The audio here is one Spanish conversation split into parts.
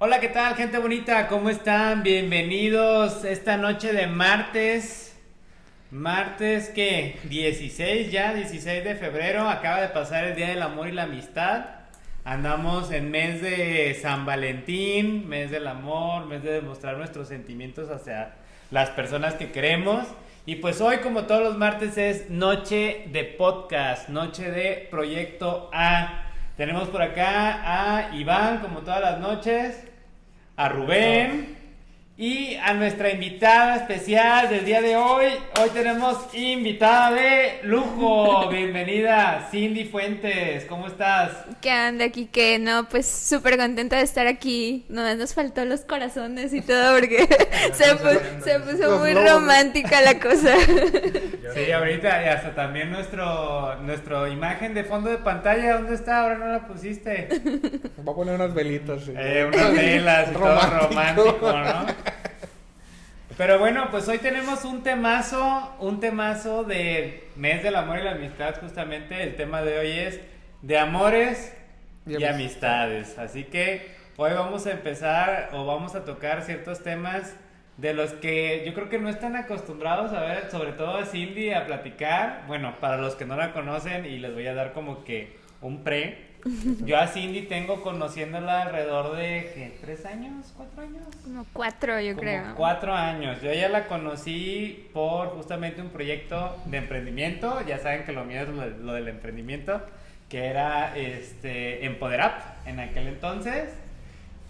Hola, ¿qué tal, gente bonita? ¿Cómo están? Bienvenidos esta noche de martes. Martes, ¿qué? 16 ya, 16 de febrero. Acaba de pasar el Día del Amor y la Amistad. Andamos en mes de San Valentín, mes del amor, mes de demostrar nuestros sentimientos hacia las personas que queremos. Y pues hoy, como todos los martes, es noche de podcast, noche de Proyecto A. Tenemos por acá a Iván, como todas las noches a Rubén y a nuestra invitada especial del día de hoy. Hoy tenemos invitada de lujo. Bienvenida, Cindy Fuentes. ¿Cómo estás? ¿Qué anda aquí? Que no, pues súper contenta de estar aquí. No, nos faltó los corazones y todo porque se, puso muy romántica la cosa. Sí, ahorita y hasta también nuestro, nuestro imagen de fondo de pantalla. ¿Dónde está? Ahora no la pusiste. Va a poner unas velitas. Sí. Eh, unas velas y todo romántico, ¿no? Pero bueno, pues hoy tenemos un temazo, un temazo de mes del amor y la amistad, justamente. El tema de hoy es de amores y, amistades. Así que hoy vamos a empezar o vamos a tocar ciertos temas de los que yo creo que no están acostumbrados a ver, sobre todo a Cindy, a platicar. Bueno, para los que no la conocen y les voy a dar como que un pre. Yo a Cindy tengo conociéndola alrededor de, ¿qué? ¿Tres años? ¿Cuatro años? Como cuatro, yo creo. Cuatro años. Yo ya la conocí por justamente un proyecto de emprendimiento. Ya saben que lo mío es lo, del emprendimiento, que era este Empoderap en aquel entonces.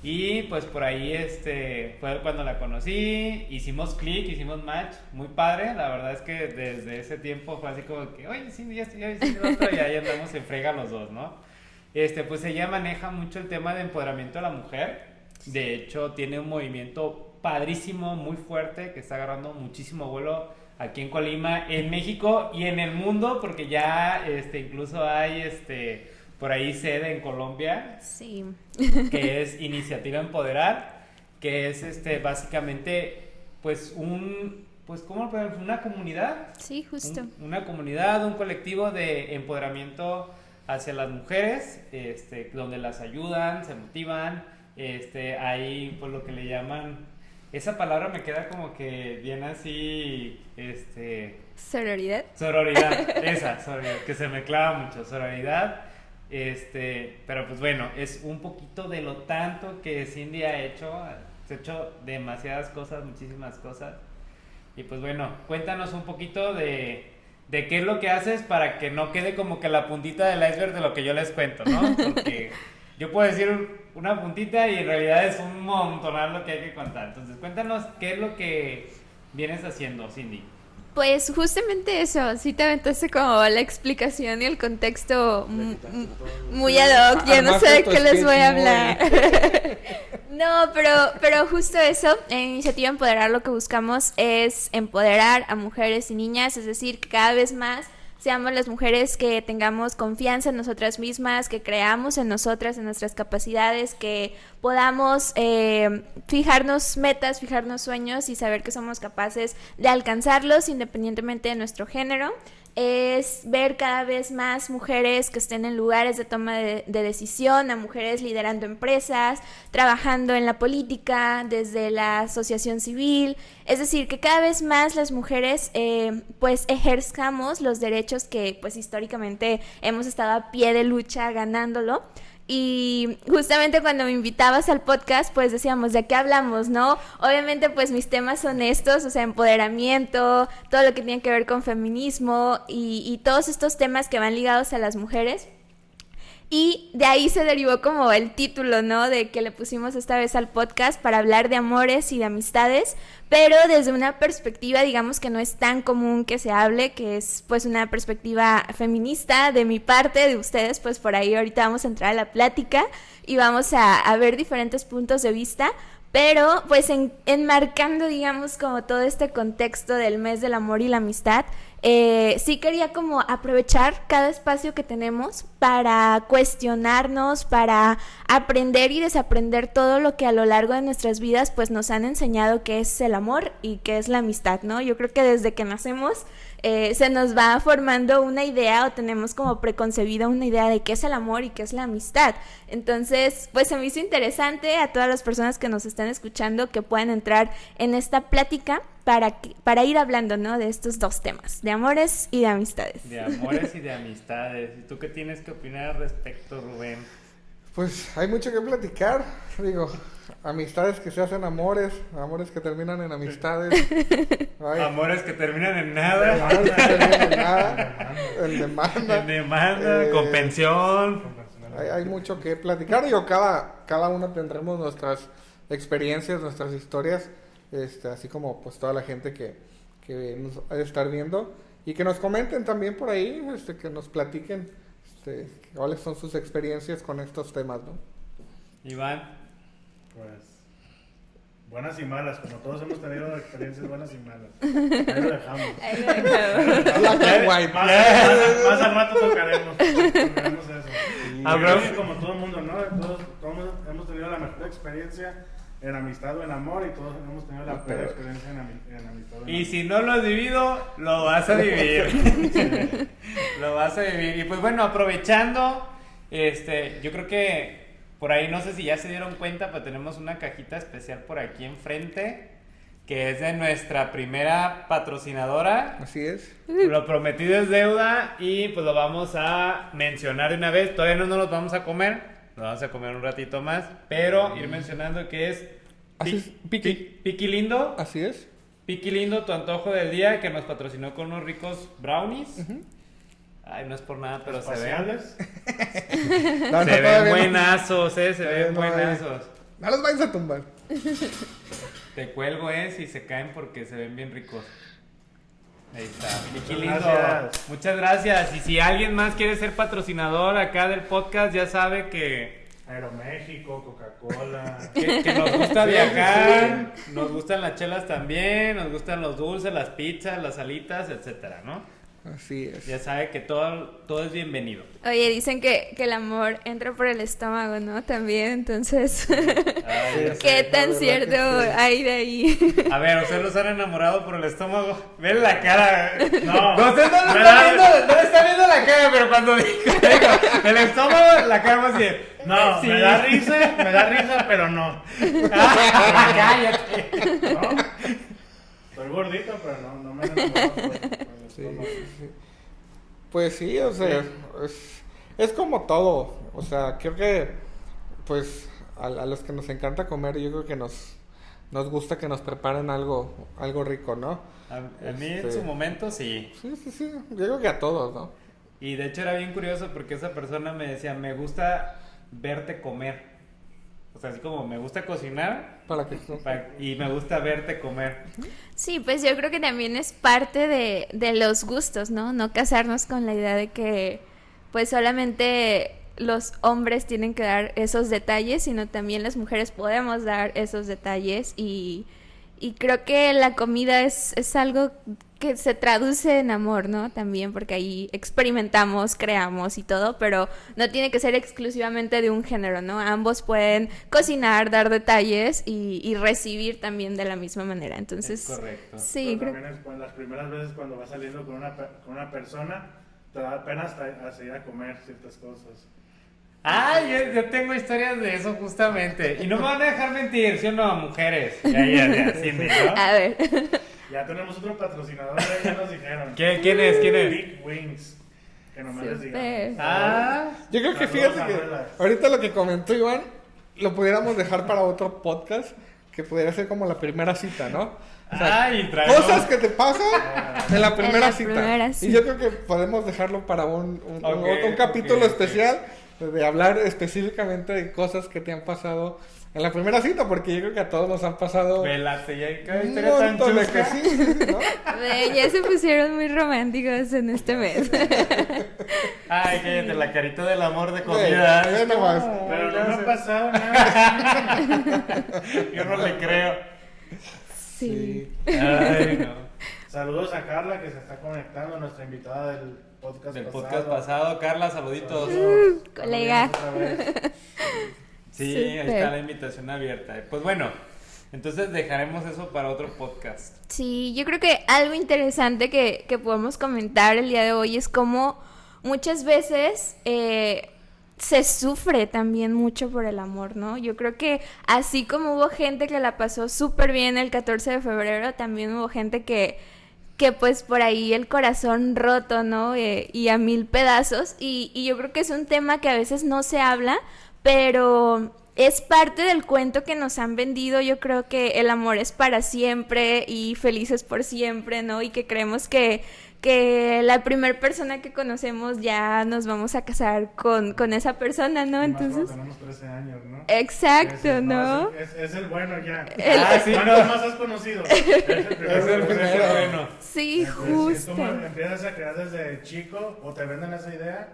Y pues por ahí este fue cuando la conocí, hicimos clic, hicimos match, muy padre, la verdad es que desde ese tiempo fue así como que, oye, Cindy, ya estoy, ya estoy, otro, y ahí andamos en frega los dos, ¿no? Este, pues ella maneja mucho el tema de empoderamiento de la mujer. De hecho, tiene un movimiento padrísimo, muy fuerte, que está agarrando muchísimo vuelo aquí en Colima, en México y en el mundo, porque ya este, incluso hay este, por ahí sede en Colombia. Sí. Que es Iniciativa Empoderar, que es este, básicamente pues un pues ¿cómo una comunidad. Sí, justo. una comunidad, un colectivo de empoderamiento hacia las mujeres, este, donde las ayudan, se motivan, este, hay por lo que le llaman, esa palabra me queda como que bien así, este... Sororidad. Sororidad, esa, sororidad, que se me clava mucho, sororidad, este, pero pues bueno, es un poquito de lo tanto que Cindy ha hecho, ha hecho demasiadas cosas, muchísimas cosas, y pues bueno, cuéntanos un poquito de de qué es lo que haces para que no quede como que la puntita del iceberg de lo que yo les cuento, ¿no? Porque yo puedo decir una puntita y en realidad es un montonal lo que hay que contar. Entonces, cuéntanos qué es lo que vienes haciendo, Cindy. Pues justamente eso, sí te aventaste como la explicación y el contexto muy ad hoc, ya no sé de qué les voy a hablar. no, pero, pero justo eso, en Iniciativa Empoderar lo que buscamos es empoderar a mujeres y niñas, es decir, cada vez más seamos las mujeres que tengamos confianza en nosotras mismas, que creamos en nosotras, en nuestras capacidades, que podamos eh, fijarnos metas, fijarnos sueños y saber que somos capaces de alcanzarlos independientemente de nuestro género es ver cada vez más mujeres que estén en lugares de toma de, decisión, a mujeres liderando empresas, trabajando en la política, desde la asociación civil, es decir, que cada vez más las mujeres eh, pues ejerzamos los derechos que pues históricamente hemos estado a pie de lucha ganándolo. Y justamente cuando me invitabas al podcast, pues decíamos, ¿de qué hablamos, no? Obviamente, pues mis temas son estos, o sea, empoderamiento, todo lo que tiene que ver con feminismo y, y todos estos temas que van ligados a las mujeres. Y de ahí se derivó como el título, ¿no? De que le pusimos esta vez al podcast para hablar de amores y de amistades, pero desde una perspectiva, digamos que no es tan común que se hable, que es pues una perspectiva feminista de mi parte, de ustedes, pues por ahí ahorita vamos a entrar a la plática y vamos a, a ver diferentes puntos de vista, pero pues en, enmarcando, digamos, como todo este contexto del mes del amor y la amistad, eh, sí quería como aprovechar cada espacio que tenemos para cuestionarnos, para aprender y desaprender todo lo que a lo largo de nuestras vidas pues nos han enseñado que es el amor y que es la amistad, ¿no? Yo creo que desde que nacemos eh, se nos va formando una idea o tenemos como preconcebida una idea de qué es el amor y qué es la amistad. Entonces, pues se me hizo interesante a todas las personas que nos están escuchando que puedan entrar en esta plática para, para ir hablando, ¿no? De estos dos temas, de amores y de amistades. De amores y de amistades. ¿Y tú qué tienes que opinar al respecto, Rubén? Pues hay mucho que platicar, digo, amistades que se hacen amores, amores que terminan en amistades. amores que terminan en nada. Amores que terminan en nada. en demanda. En demanda, eh, con pensión. Hay, hay, mucho que platicar. Digo, cada, cada uno tendremos nuestras experiencias, nuestras historias, este, así como pues toda la gente que, que nos ha de estar viendo. Y que nos comenten también por ahí, este, que nos platiquen este, cuáles son sus experiencias con estos temas, ¿no? Iván. Pues buenas y malas, como todos hemos tenido experiencias buenas y malas. Ahí lo dejamos. Ahí lo dejamos. más, al rato tocaremos, tocaremos eso. Y como todo el mundo, ¿no? Todos, todos hemos tenido la mejor experiencia en amistad o en amor y todos hemos tenido la peor experiencia en, amistad o en Y si no lo has vivido, lo vas a vivir. lo vas a vivir. Y pues bueno, aprovechando, este, yo creo que por ahí no sé si ya se dieron cuenta, pero tenemos una cajita especial por aquí enfrente que es de nuestra primera patrocinadora. Así es. Lo prometido es deuda y pues lo vamos a mencionar de una vez. Todavía no nos los vamos a comer, nos vamos a comer un ratito más, pero ir mencionando que es, Piqui. Piqui Lindo. Así es. Piqui Lindo, tu antojo del día, que nos patrocinó con unos ricos brownies. Ay, no es por nada, pero se ven. se ven buenazos, eh, se ven buenazos. No los vayas a tumbar. Te cuelgo, eh, si se caen porque se ven bien ricos. Ahí está, Piqui Lindo. Muchas gracias. Y si alguien más quiere ser patrocinador acá del podcast, ya sabe que. Aeroméxico, Coca-Cola. Que, que, nos gusta viajar, nos gustan las chelas también, nos gustan los dulces, las pizzas, las alitas, etcétera, ¿no? Así es. Ya sabe que todo, todo es bienvenido. Oye, dicen que, que el amor entra por el estómago, ¿no? También, entonces. ¿Qué tan cierto hay de ahí? A ver, ¿ustedes los han enamorado por el estómago? Ven la cara. No. no usted no, lo está viendo, no le está viendo la cara, pero cuando digo, el estómago, la cara más bien. No, me da risa, me da risa, pero no. cállate. ¿No? Estoy gordito, pero no, no me enamorado. Pues sí, o sea, es, como todo. O sea, creo que, pues, a, los que nos encanta comer, yo creo que nos, nos gusta que nos preparen algo, algo rico, ¿no? A, mí en su este, momento sí. Sí, sí, sí. Yo creo que a todos, ¿no? Y de hecho era bien curioso porque esa persona me decía, me gusta verte comer. O sea, así como me gusta cocinar para y me gusta verte comer. Sí, pues yo creo que también es parte de, de los gustos, ¿no? No casarnos con la idea de que pues solamente los hombres tienen que dar esos detalles, sino también las mujeres podemos dar esos detalles y, y creo que la comida es, es algo que se traduce en amor, ¿no? También porque ahí experimentamos, creamos y todo, pero no tiene que ser exclusivamente de un género, ¿no? Ambos pueden cocinar, dar detalles y, recibir también de la misma manera. Entonces, correcto. Sí, creo... también es las primeras veces cuando vas saliendo con una, con una persona, te da pena hasta seguir a comer ciertas cosas. Ah, yo, tengo historias de eso justamente. Y no me van a dejar mentir, ¿sí o no, mujeres? Ya, ya, ya, sí, ¿no? A ver. Ya tenemos otro patrocinador, ya nos dijeron. ¿Quién, quién es? ¿Quién es? Big Wings. Que no me les digan. Ah. Yo creo que fíjate que ahorita lo que comentó Iván, lo pudiéramos dejar para otro podcast, que pudiera ser como la primera cita, ¿no? O sea, cosas que te pasan en la primera, cita. Y yo creo que podemos dejarlo para un, un, un, capítulo especial de hablar específicamente de cosas que te han pasado en la primera cita, porque yo creo que a todos nos han pasado. Velate, ya un montón de que sí, ¿no? ya se pusieron muy románticos en este mes. Ay, cállate, la carita del amor de comida. Pero no me ha pasado nada. yo no le creo. Sí. Ay, no. Saludos a Carla que se está conectando, nuestra invitada del podcast del podcast pasado. Carla, saluditos. Uh, colega. Sí, está la invitación abierta. Pues bueno, Entonces dejaremos eso para otro podcast. Sí, yo creo que algo interesante que, que podemos comentar el día de hoy es cómo muchas veces eh, se sufre también mucho por el amor, ¿no? Yo creo que así como hubo gente que la pasó súper bien el 14 de febrero, también hubo gente que, que pues por ahí el corazón roto, ¿no? Eh, y a mil pedazos. Y, y yo creo que es un tema que a veces no se habla, pero es parte del cuento que nos han vendido. Yo creo que el amor es para siempre y felices por siempre, ¿no? Y que creemos que, que la primera persona que conocemos ya nos vamos a casar con, con esa persona, ¿no? Entonces. tenemos 13 años, ¿no? Exacto, ¿no? Es, el bueno ya. Ah, sí, ¿Cuántos más has conocido? Es el, primero, bueno. Sí, justo. Si tú empiezas a crear desde chico o te venden esa idea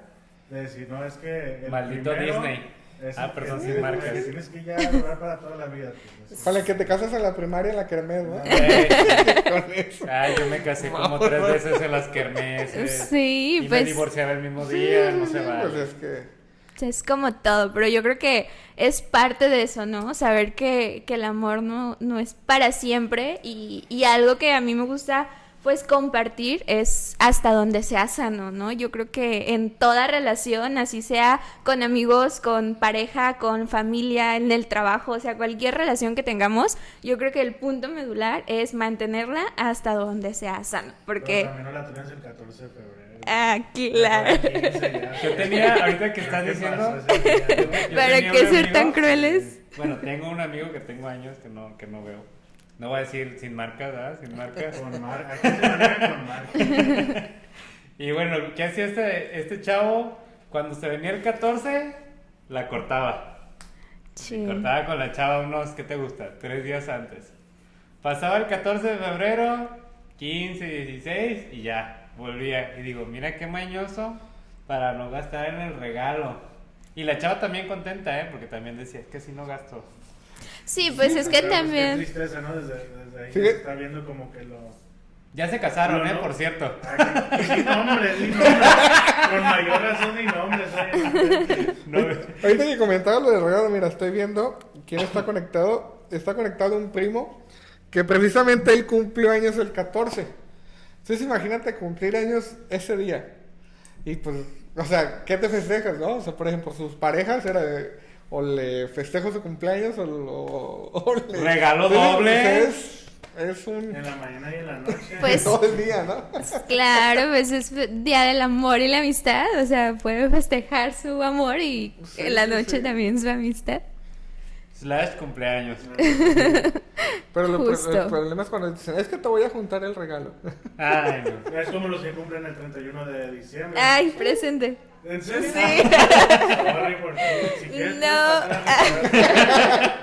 de decir, no, es que. El Maldito Disney ah, perdón, sin marcas. Tienes que ya durar para toda la vida. Pues, que te casas en la primaria en la kermés, ¿no? Ay, yo me casé como tres veces en las kermeses. Sí, y pues. me divorciaba el mismo día, no se va. Pues es que. Es como todo, pero yo creo que es parte de eso, ¿no? Saber que, que el amor no, no es para siempre y, y algo que a mí me gusta pues compartir es hasta donde sea sano, ¿no? Yo creo que en toda relación, así sea con amigos, con pareja, con familia, en el trabajo, o sea, cualquier relación que tengamos, yo creo que el punto medular es mantenerla hasta donde sea sano, porque... Pero no la el 14 de febrero. Ah, claro. Yo tenía, ahorita que estás diciendo... ¿Para qué ser tan crueles? Bueno, tengo un amigo que tengo años que no, que no veo no voy a decir sin marcas, ¿verdad? Sin marcas. Con marcas. con marcas. y bueno, ¿qué hacía este, este chavo? Cuando se venía el 14, la cortaba. Sí. Cortaba con la chava unos, ¿qué te gusta? Tres días antes. Pasaba el 14 de febrero, 15, 16 y ya, volvía. Y digo, mira qué mañoso para no gastar en el regalo. Y la chava también contenta, ¿eh? Porque también decía, es que si no gasto. Sí, pues es que también. Pues, tristeza, ¿no? Desde, desde ahí ¿Sí? está viendo como que lo. Ya se casaron, ¿eh? Por cierto. Sin nombre, sin nombre. Con mayor razón y nombres. No. Ahorita que comentaba lo del regalo, mira, estoy viendo quién está conectado. Está conectado un primo que precisamente él cumplió años el 14. Entonces imagínate cumplir años ese día. Y pues, o sea, ¿qué te festejas, no? O sea, por ejemplo, sus parejas era de o le festejo su cumpleaños o, o le... Regalo doble. Es, es, un... En la mañana y en la noche. Pues, todo el día, ¿no? Claro, pues es día del amor y la amistad. O sea, puede festejar su amor y en la noche también su amistad. Slash cumpleaños. Pero lo, el problema es cuando dicen, es que te voy a juntar el regalo. Ay, no. Es como los que cumplen el 31 de diciembre. Ay, presente. ¿En serio? Sí. no.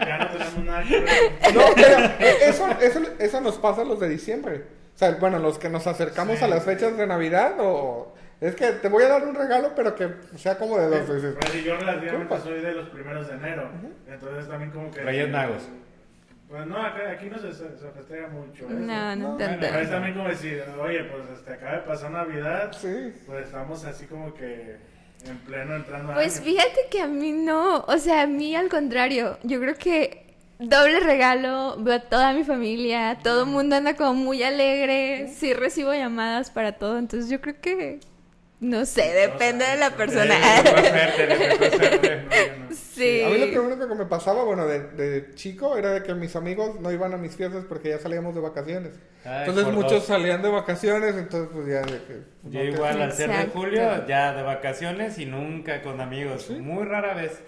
ya no tenemos nada que ver. No, pero eso, eso, eso nos pasa a los de diciembre. O sea, bueno, los que nos acercamos a las fechas de Navidad o... Es que te voy a dar un regalo, pero que sea como de dos veces. Pues yo relativamente soy de los primeros de enero. Entonces también como que... Reyes Magos. Pues no, aquí, no se, se, festeja mucho. Eso. No, no tanto. es también como decir, oye, pues este, acaba de pasar Navidad. Sí. Pues estamos así como que en pleno entrando Pues fíjate que a mí no, o sea, a mí al contrario, yo creo que doble regalo, veo a toda mi familia, todo el mundo anda como muy alegre, sí recibo llamadas para todo, entonces yo creo que no sé, depende de la persona. Sí. A mí lo que único que me pasaba, bueno, de, de, chico era de que mis amigos no iban a mis fiestas porque ya salíamos de vacaciones. entonces muchos salían de vacaciones, entonces pues ya de que... Yo igual al ser de julio, ya de vacaciones y nunca con amigos, muy rara vez.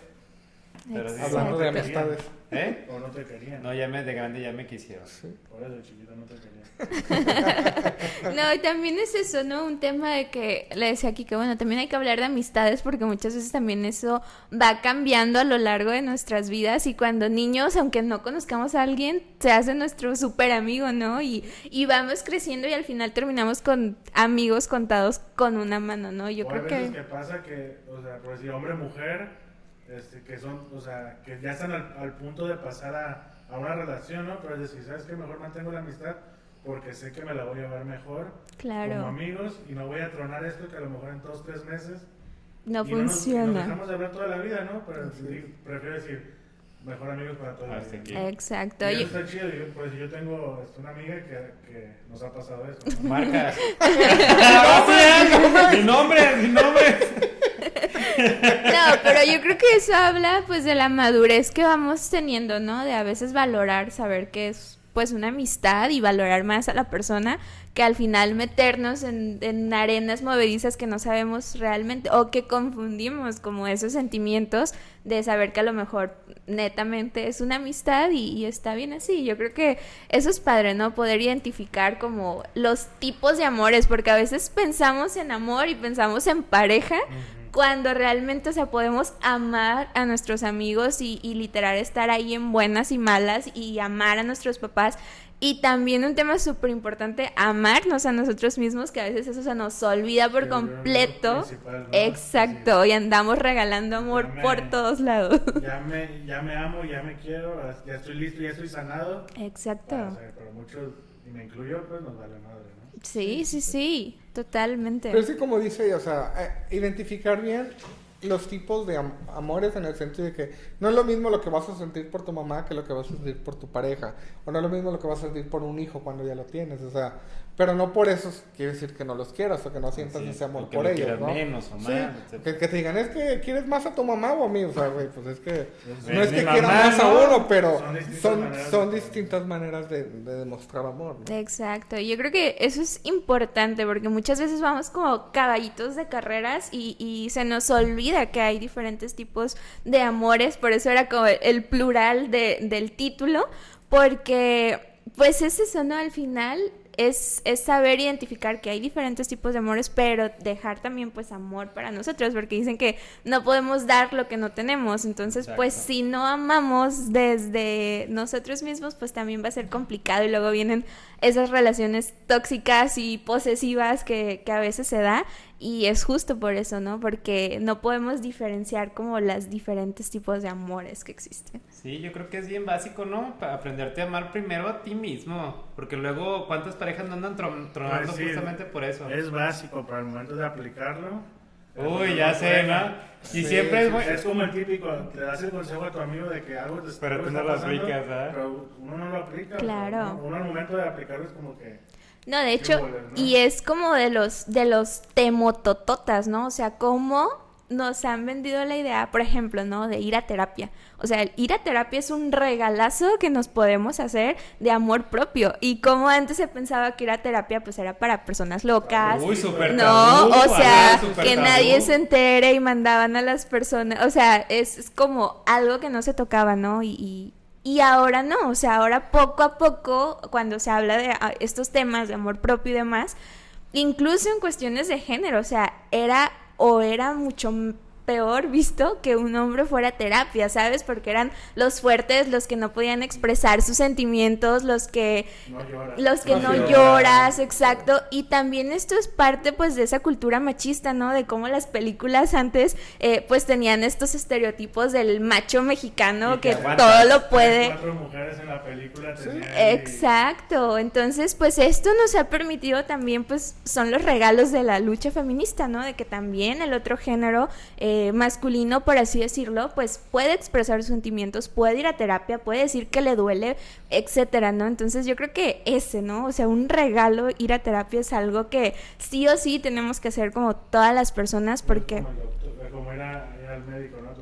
Pero Hablando de amistades. ¿Eh? O no te querían. No, ya me, de grande ya me quisieron. Sí. Por eso, chiquito, no te querían. no, y también es eso, ¿no? Un tema de que le decía aquí que, bueno, también hay que hablar de amistades porque muchas veces también eso va cambiando a lo largo de nuestras vidas y cuando niños, aunque no conozcamos a alguien, se hace nuestro súper amigo, ¿no? Y, y vamos creciendo y al final terminamos con amigos contados con una mano, ¿no? Yo creo que... que pasa que, o sea, por decir hombre, mujer este, que son, o sea, que ya están al, punto de pasar a, a, una relación, ¿no? Pero es decir, ¿sabes qué? Mejor mantengo la amistad porque sé que me la voy a ver mejor claro. como amigos y no voy a tronar esto que a lo mejor en dos, tres meses no funciona. No nos, dejamos de hablar toda la vida, ¿no? Pero prefiero decir, mejor amigos para toda la vida. Exacto. Y está chido, yo, pues yo tengo este, una amiga que, que nos ha pasado eso. ¿no? Marcas. mi nombre, mi nombre. No, pero yo creo que eso habla pues de la madurez que vamos teniendo, ¿no? De a veces valorar, saber que es pues una amistad y valorar más a la persona que al final meternos en, en, arenas movedizas que no sabemos realmente o que confundimos como esos sentimientos de saber que a lo mejor netamente es una amistad y, está bien así. Yo creo que eso es padre, ¿no? Poder identificar como los tipos de amores, porque a veces pensamos en amor y pensamos en pareja. Cuando realmente, o sea, podemos amar a nuestros amigos y, y literal estar ahí en buenas y malas y amar a nuestros papás y también un tema súper importante, amarnos a nosotros mismos, que a veces eso se nos olvida por completo. Exacto, y andamos regalando amor por todos lados. Ya me, ya me amo, ya me quiero, ya estoy listo, ya estoy sanado. Exacto. Ah, pero muchos, y me incluyo, pues nos vale madre, ¿no? Sí, sí, sí, totalmente. Pero sí, como dice, o sea, eh, identificar bien los tipos de amores en el sentido de que no es lo mismo lo que vas a sentir por tu mamá que lo que vas a sentir por tu pareja, o no es lo mismo lo que vas a sentir por un hijo cuando ya lo tienes, o sea, pero no por eso quiere decir que no los quieras o que no sientas ese amor por ellos, ¿no? menos o más, que, te digan, es que quieres más a tu mamá o a mí, o sea, güey, pues es que no es que quieras más a uno, pero son, son, distintas maneras de, demostrar amor. Exacto, yo creo que eso es importante porque muchas veces vamos como caballitos de carreras y, y se nos olvida que hay diferentes tipos de amores, por eso era como el plural de, del título, porque pues es eso, ¿no? Al final es, es, saber identificar que hay diferentes tipos de amores, pero dejar también pues amor para nosotros, porque dicen que no podemos dar lo que no tenemos, entonces pues si no amamos desde nosotros mismos, pues también va a ser complicado y luego vienen esas relaciones tóxicas y posesivas que, que a veces se da y es justo por eso, ¿no? Porque no podemos diferenciar como las diferentes tipos de amores que existen. Sí, yo creo que es bien básico, ¿no? Para aprenderte a amar primero a ti mismo. Porque luego, ¿cuántas parejas no andan tronando pues justamente por eso? Es básico, para el momento de aplicarlo. Uy, ya sé, ¿no? Y siempre es, es como el típico, le das el consejo a tu amigo de que algo te Pero tú no lo aplicas, ¿verdad? Pero uno no lo aplica. Claro. Uno, uno al momento de aplicarlo es como que no, de hecho, y es como de los, de los temotototas, ¿no? O sea, cómo nos han vendido la idea, por ejemplo, ¿no? De ir a terapia. O sea, ir a terapia es un regalazo que nos podemos hacer de amor propio. Y como antes se pensaba que ir a terapia pues era para personas locas. Uy, super no, o sea, que nadie se entere y mandaban a las personas. O sea, es, como algo que no se tocaba, ¿no? y y ahora no, o sea, ahora poco a poco, cuando se habla de ah, estos temas de amor propio y demás, incluso en cuestiones de género, o sea, era o era mucho peor visto que un hombre fuera a terapia, ¿sabes? Porque eran los fuertes, los que no podían expresar sus sentimientos, los que no lloras, los que no, lloras, exacto, y también esto es parte pues de esa cultura machista, ¿no? De cómo las películas antes eh, pues tenían estos estereotipos del macho mexicano que todo lo puede. Cuatro mujeres en la película Exacto, entonces pues esto nos ha permitido también pues son los regalos de la lucha feminista, ¿no? De que también el otro género eh, eh, masculino, por así decirlo, pues puede expresar sus sentimientos, puede ir a terapia, puede decir que le duele, etcétera, ¿no? Entonces yo creo que ese, ¿no? O sea, un regalo ir a terapia es algo que sí o sí tenemos que hacer como todas las personas porque... Como, era, al médico, ¿no?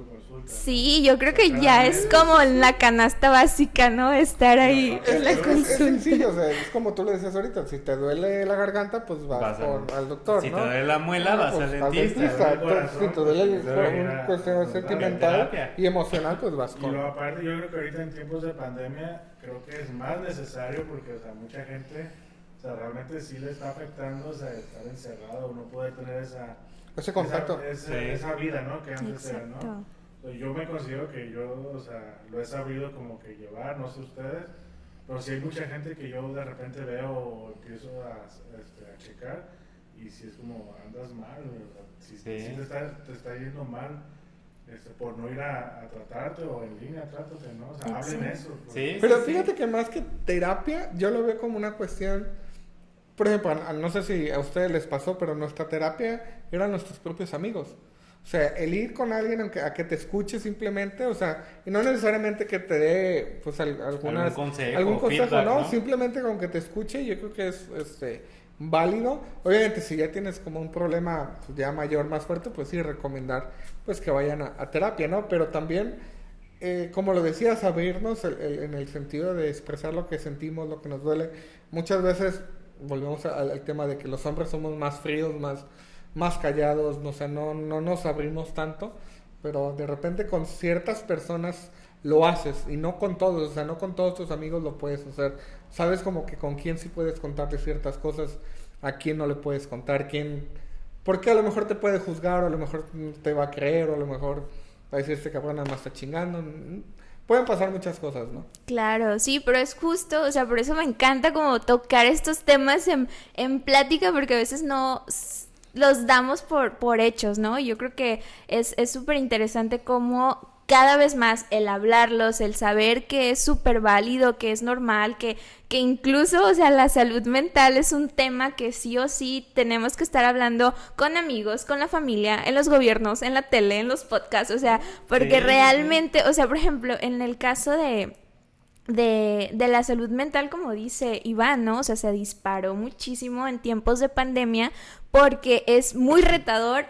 Sí, yo creo que ya es como la canasta básica, ¿no? Estar ahí en la consulta. Es sencillo, o sea, es como tú le decías ahorita, si te duele la garganta, pues vas, al doctor, si ¿no? Si te duele la muela, vas pues, al dentista. Si te duele una cuestión sentimental y emocional, pues vas con... Y lo aparte, yo creo que ahorita en tiempos de pandemia, creo que es más necesario porque, o sea, mucha gente, o sea, realmente sí le está afectando, o sea, estar encerrado, no puede tener esa... Ese contacto. Esa, esa vida, ¿no? Que antes era, ¿no? Yo me considero que yo, o sea, lo he sabido como que llevar, no sé ustedes, pero si hay mucha gente que yo de repente veo o empiezo a, este, a checar y si es como andas mal, si, si te, está, te, está, yendo mal este, por no ir a, a, tratarte o en línea, trátate, ¿no? O sea, hablen eso. Sí, pero fíjate que más que terapia, yo lo veo como una cuestión, por ejemplo, no sé si a ustedes les pasó, pero nuestra terapia eran nuestros propios amigos. O sea, el ir con alguien a que te escuche simplemente, o sea, y no necesariamente que te dé, pues, algunas, algún consejo, algún consejo ¿no? Simplemente con que te escuche, yo creo que es, este, válido. Obviamente, si ya tienes como un problema pues, ya mayor, más fuerte, pues sí, recomendar, pues, que vayan a, terapia, ¿no? Pero también, eh, como lo decías, abrirnos en el sentido de expresar lo que sentimos, lo que nos duele. Muchas veces volvemos al tema de que los hombres somos más fríos, más más callados, no, sé, no, no nos abrimos tanto, pero de repente con ciertas personas lo haces y no con todos, o sea, no con todos tus amigos lo puedes hacer. Sabes como que con quién sí puedes contarle ciertas cosas, a quién no le puedes contar, quién... Porque a lo mejor te puede juzgar, o a lo mejor te va a creer, o a lo mejor va a decir este cabrón nada más está chingando. Pueden pasar muchas cosas, ¿no? Claro, sí, pero es justo, o sea, por eso me encanta como tocar estos temas en, en plática, porque a veces no los damos por, por hechos, ¿no? Yo creo que es súper interesante cómo cada vez más el hablarlos, el saber que es súper válido, que es normal, que, que incluso, o sea, la salud mental es un tema que sí o sí tenemos que estar hablando con amigos, con la familia, en los gobiernos, en la tele, en los podcasts, o sea, porque realmente, o sea, por ejemplo, en el caso de, de, de, la salud mental, como dice Iván, ¿no? O sea, se disparó muchísimo en tiempos de pandemia porque es muy retador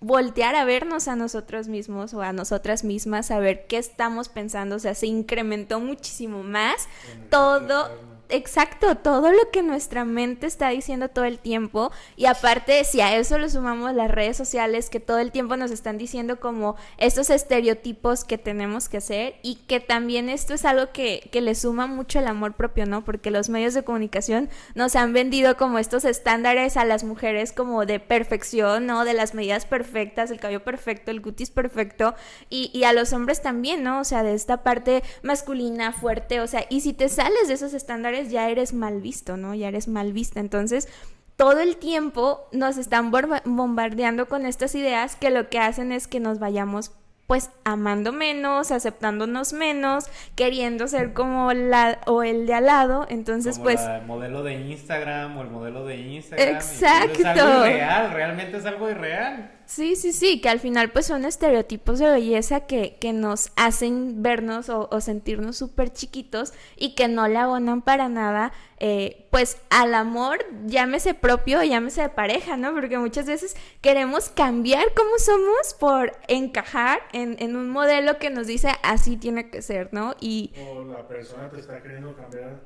voltear a vernos a nosotros mismos o a nosotras mismas, a ver qué estamos pensando, o sea, se incrementó muchísimo más todo exacto, todo lo que nuestra mente está diciendo todo el tiempo y aparte si a eso le sumamos las redes sociales que todo el tiempo nos están diciendo como estos estereotipos que tenemos que hacer y que también esto es algo que, que le suma mucho el amor propio, ¿no? Porque los medios de comunicación nos han vendido como estos estándares a las mujeres como de perfección, ¿no? De las medidas perfectas, el cabello perfecto, el cutis perfecto y, y a los hombres también, ¿no? O sea, de esta parte masculina, fuerte, o sea, y si te sales de esos estándares ya eres mal visto, ¿no? Ya eres mal vista. Entonces, todo el tiempo nos están bombardeando con estas ideas que lo que hacen es que nos vayamos pues amando menos, aceptándonos menos, queriendo ser como la o el de al lado, entonces pues el modelo de Instagram o el modelo de Instagram. Exacto. Es algo irreal, realmente es algo irreal. Sí, sí, sí, que al final pues son estereotipos de belleza que, que nos hacen vernos o, sentirnos súper chiquitos y que no le abonan para nada eh, pues al amor, llámese propio, llámese de pareja, ¿no? Porque muchas veces queremos cambiar como somos por encajar en, en un modelo que nos dice así tiene que ser, ¿no? Y... O la persona te está queriendo cambiar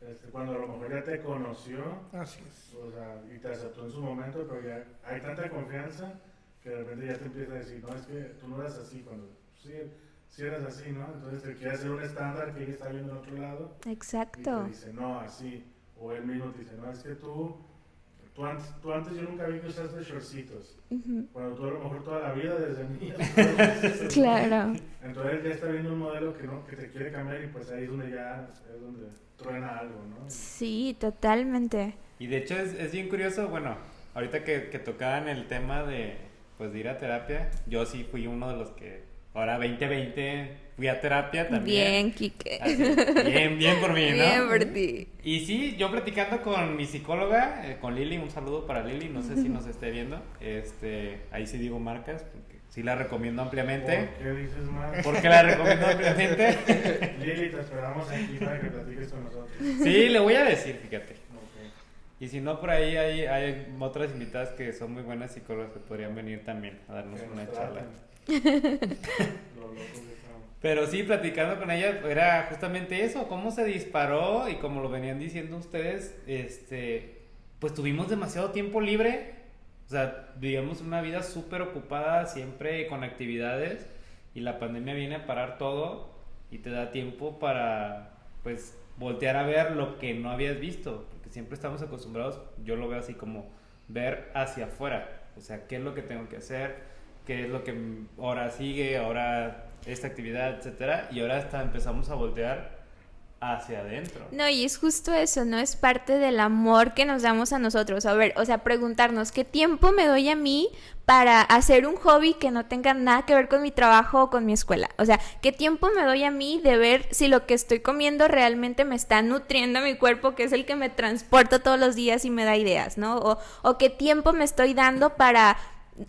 este, cuando a lo mejor ya te conoció. Así es. O sea, y te aceptó en su momento, pero ya hay tanta confianza que de repente ya te empieza a decir, no, es que tú no eras así cuando sí, sí eras así, ¿no? Entonces te quiere hacer un estándar que ella está viendo en otro lado. Exacto. Y te dice, no, así. O él mismo te dice, no, es que tú, tú antes, tú antes yo nunca vi que usaste shortcitos. Cuando tú a lo mejor toda la vida desde niño. claro. Entonces él ya está viendo un modelo que, no, que te quiere cambiar y pues ahí es donde ya es donde truena algo, ¿no? Sí, totalmente. Y de hecho es, es bien curioso, bueno, ahorita que, que tocaban el tema de pues de ir a terapia. Yo sí fui uno de los que ahora 2020 fui a terapia también. Bien, Kike. bien, bien por mí, ¿no? Bien por ti. Y sí, yo platicando con mi psicóloga, eh, con Lili, un saludo para Lili, no sé si nos esté viendo. Este, ahí sí digo marcas, porque sí la recomiendo ampliamente. ¿Por qué dices más? Porque la recomiendo ampliamente. Lili, te esperamos aquí para que platiques con nosotros. Sí, le voy a decir, fíjate. Y si no, por ahí hay, hay otras invitadas que son muy buenas psicólogas que podrían venir también a darnos una charla. Pero sí, platicando con ella, era justamente eso, cómo se disparó y como lo venían diciendo ustedes, este, pues tuvimos demasiado tiempo libre, o sea, vivíamos una vida súper ocupada siempre con actividades y la pandemia viene a parar todo y te da tiempo para, pues, voltear a ver lo que no habías visto siempre estamos acostumbrados, yo lo veo así como ver hacia afuera, o sea, qué es lo que tengo que hacer, qué es lo que ahora sigue, ahora esta actividad, etcétera, y ahora hasta empezamos a voltear hacia adentro. No, y es justo eso, ¿no? Es parte del amor que nos damos a nosotros. A ver, o sea, preguntarnos, ¿qué tiempo me doy a mí para hacer un hobby que no tenga nada que ver con mi trabajo o con mi escuela? O sea, ¿qué tiempo me doy a mí de ver si lo que estoy comiendo realmente me está nutriendo mi cuerpo, que es el que me transporta todos los días y me da ideas, ¿no? O qué tiempo me estoy dando para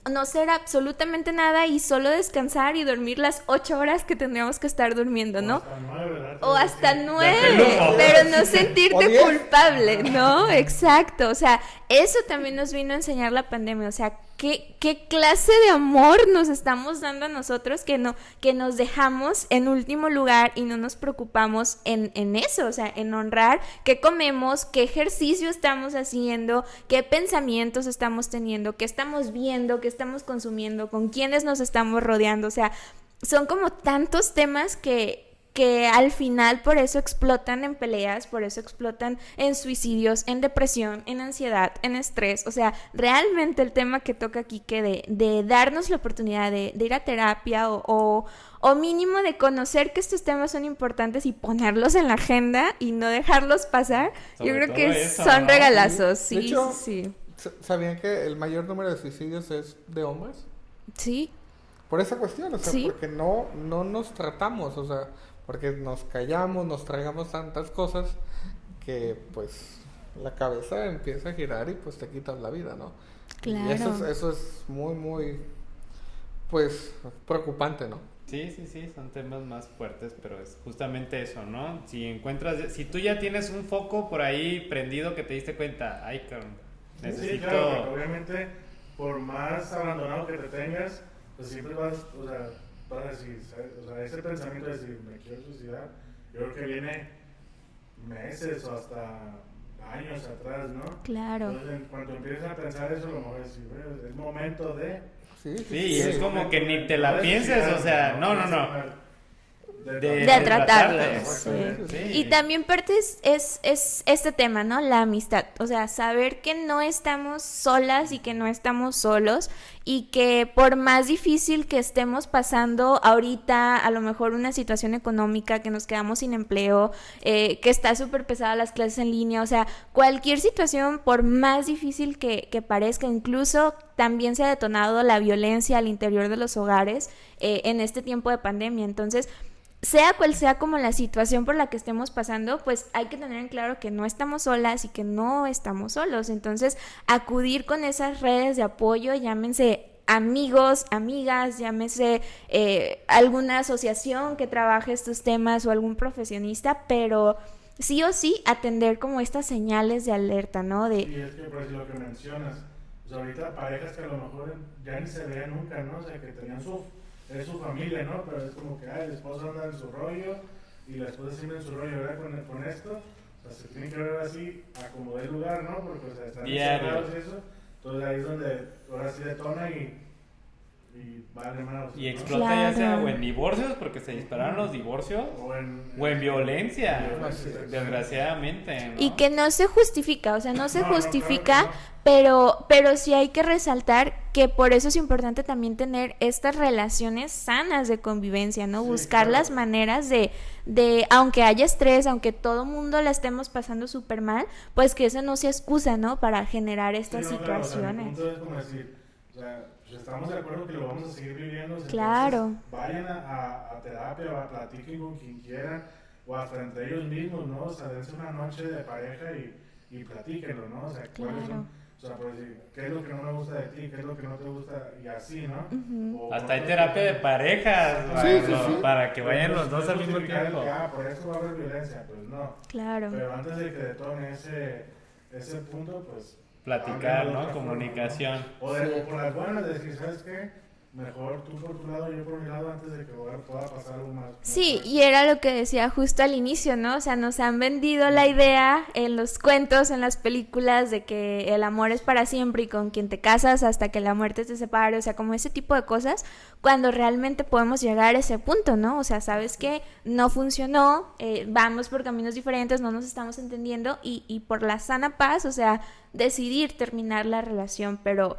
no hacer absolutamente nada y solo descansar y dormir las ocho horas que tendríamos que estar durmiendo, ¿no? O hasta nueve, pero no sentirte culpable, ¿no? Exacto, o sea, eso también nos vino a enseñar la pandemia, o sea, ¿qué, clase de amor nos estamos dando a nosotros que, no, que nos dejamos en último lugar y no nos preocupamos en, en eso, o sea, en honrar qué comemos, qué ejercicio estamos haciendo, qué pensamientos estamos teniendo, qué estamos viendo, qué estamos consumiendo, con quiénes nos estamos rodeando, o sea, son como tantos temas que que al final por eso explotan en peleas, por eso explotan en suicidios, en depresión, en ansiedad, en estrés. O sea, realmente el tema que toca aquí, que de, de darnos la oportunidad de, ir a terapia o, o, mínimo de conocer que estos temas son importantes y ponerlos en la agenda y no dejarlos pasar, yo creo que son regalazos. Sí, sí. ¿Sabían que el mayor número de suicidios es de hombres? Sí. Por esa cuestión, o sea, porque no, no nos tratamos, o sea, porque nos callamos, nos traigamos tantas cosas que pues la cabeza empieza a girar y pues te quitas la vida, ¿no? Claro. Y eso es, eso es muy, muy, pues, preocupante, ¿no? Sí, sí, sí, son temas más fuertes, pero es justamente eso, ¿no? Si encuentras, si tú ya tienes un foco por ahí prendido que te diste cuenta, ay, cabrón, necesito... Sí, claro, obviamente, por más abandonado que te tengas, pues siempre vas, o sea, para decir, o sea, ese pensamiento de decir, me quiero suicidar, yo creo que viene meses o hasta años atrás, ¿no? Claro. Entonces, cuando empiezas a pensar eso, a lo mejor es, es momento de... Sí, sí, es como que ni te la pienses, o sea, no, no, no de, tratarlos. Y también parte es, es, este tema, ¿no? La amistad. O sea, saber que no estamos solas y que no estamos solos y que por más difícil que estemos pasando ahorita, a lo mejor una situación económica, que nos quedamos sin empleo, eh, que está súper pesada las clases en línea, o sea, cualquier situación, por más difícil que, que parezca, incluso también se ha detonado la violencia al interior de los hogares eh, en este tiempo de pandemia. Entonces, sea cual sea como la situación por la que estemos pasando, pues hay que tener en claro que no estamos solas y que no estamos solos. Entonces, acudir con esas redes de apoyo, llámense amigos, amigas, llámese eh, alguna asociación que trabaje estos temas o algún profesionista, pero sí o sí atender como estas señales de alerta, ¿no? De... Sí, es que por lo que mencionas, pues ahorita parejas que a lo mejor ya ni se veían nunca, ¿no? O sea, que tenían su es su familia, ¿no? Pero es como que, ah, el esposo anda en su rollo y la esposa siempre en su rollo, ¿verdad? Con, con esto. O sea, se tiene que ver así, acomodar el lugar, ¿no? Porque o sea, están encerrados y eso. Entonces ahí es donde ahora sí detona y y, vale y explota ya sea o en divorcios porque se dispararon los divorcios o en, o en violencia, desgraciadamente y que no se justifica o sea no se justifica pero pero sí hay que resaltar que por eso es importante también tener estas relaciones sanas de convivencia no buscar las maneras de de aunque haya estrés aunque todo mundo la estemos pasando súper mal pues que eso no sea excusa no para generar estas situaciones pues, estamos de acuerdo que lo vamos a seguir viviendo. Claro. Vayan a, a, terapia o a platiquen con quien quieran o hasta entre ellos mismos, ¿no? O sea, dense una noche de pareja y, y platíquenlo, ¿no? O sea, cuáles son, o sea, por decir, ¿qué es lo que no me gusta de ti? ¿Qué es lo que no te gusta? Y así, ¿no? hasta hay terapia de pareja para que vayan los dos al mismo tiempo. Ah, por eso va a haber violencia, pues no. Claro. Pero antes de que detone ese, ese punto, pues platicar, ¿no? Comunicación. Mejor tú por tu lado, yo por mi lado, antes de que pueda pasar algo más. Sí, y era lo que decía justo al inicio, ¿no? O sea, nos han vendido la idea en los cuentos, en las películas, de que el amor es para siempre y con quien te casas hasta que la muerte te separe, o sea, como ese tipo de cosas, cuando realmente podemos llegar a ese punto, ¿no? O sea, sabes que no funcionó, eh, vamos por caminos diferentes, no nos estamos entendiendo y, y por la sana paz, o sea, decidir terminar la relación, pero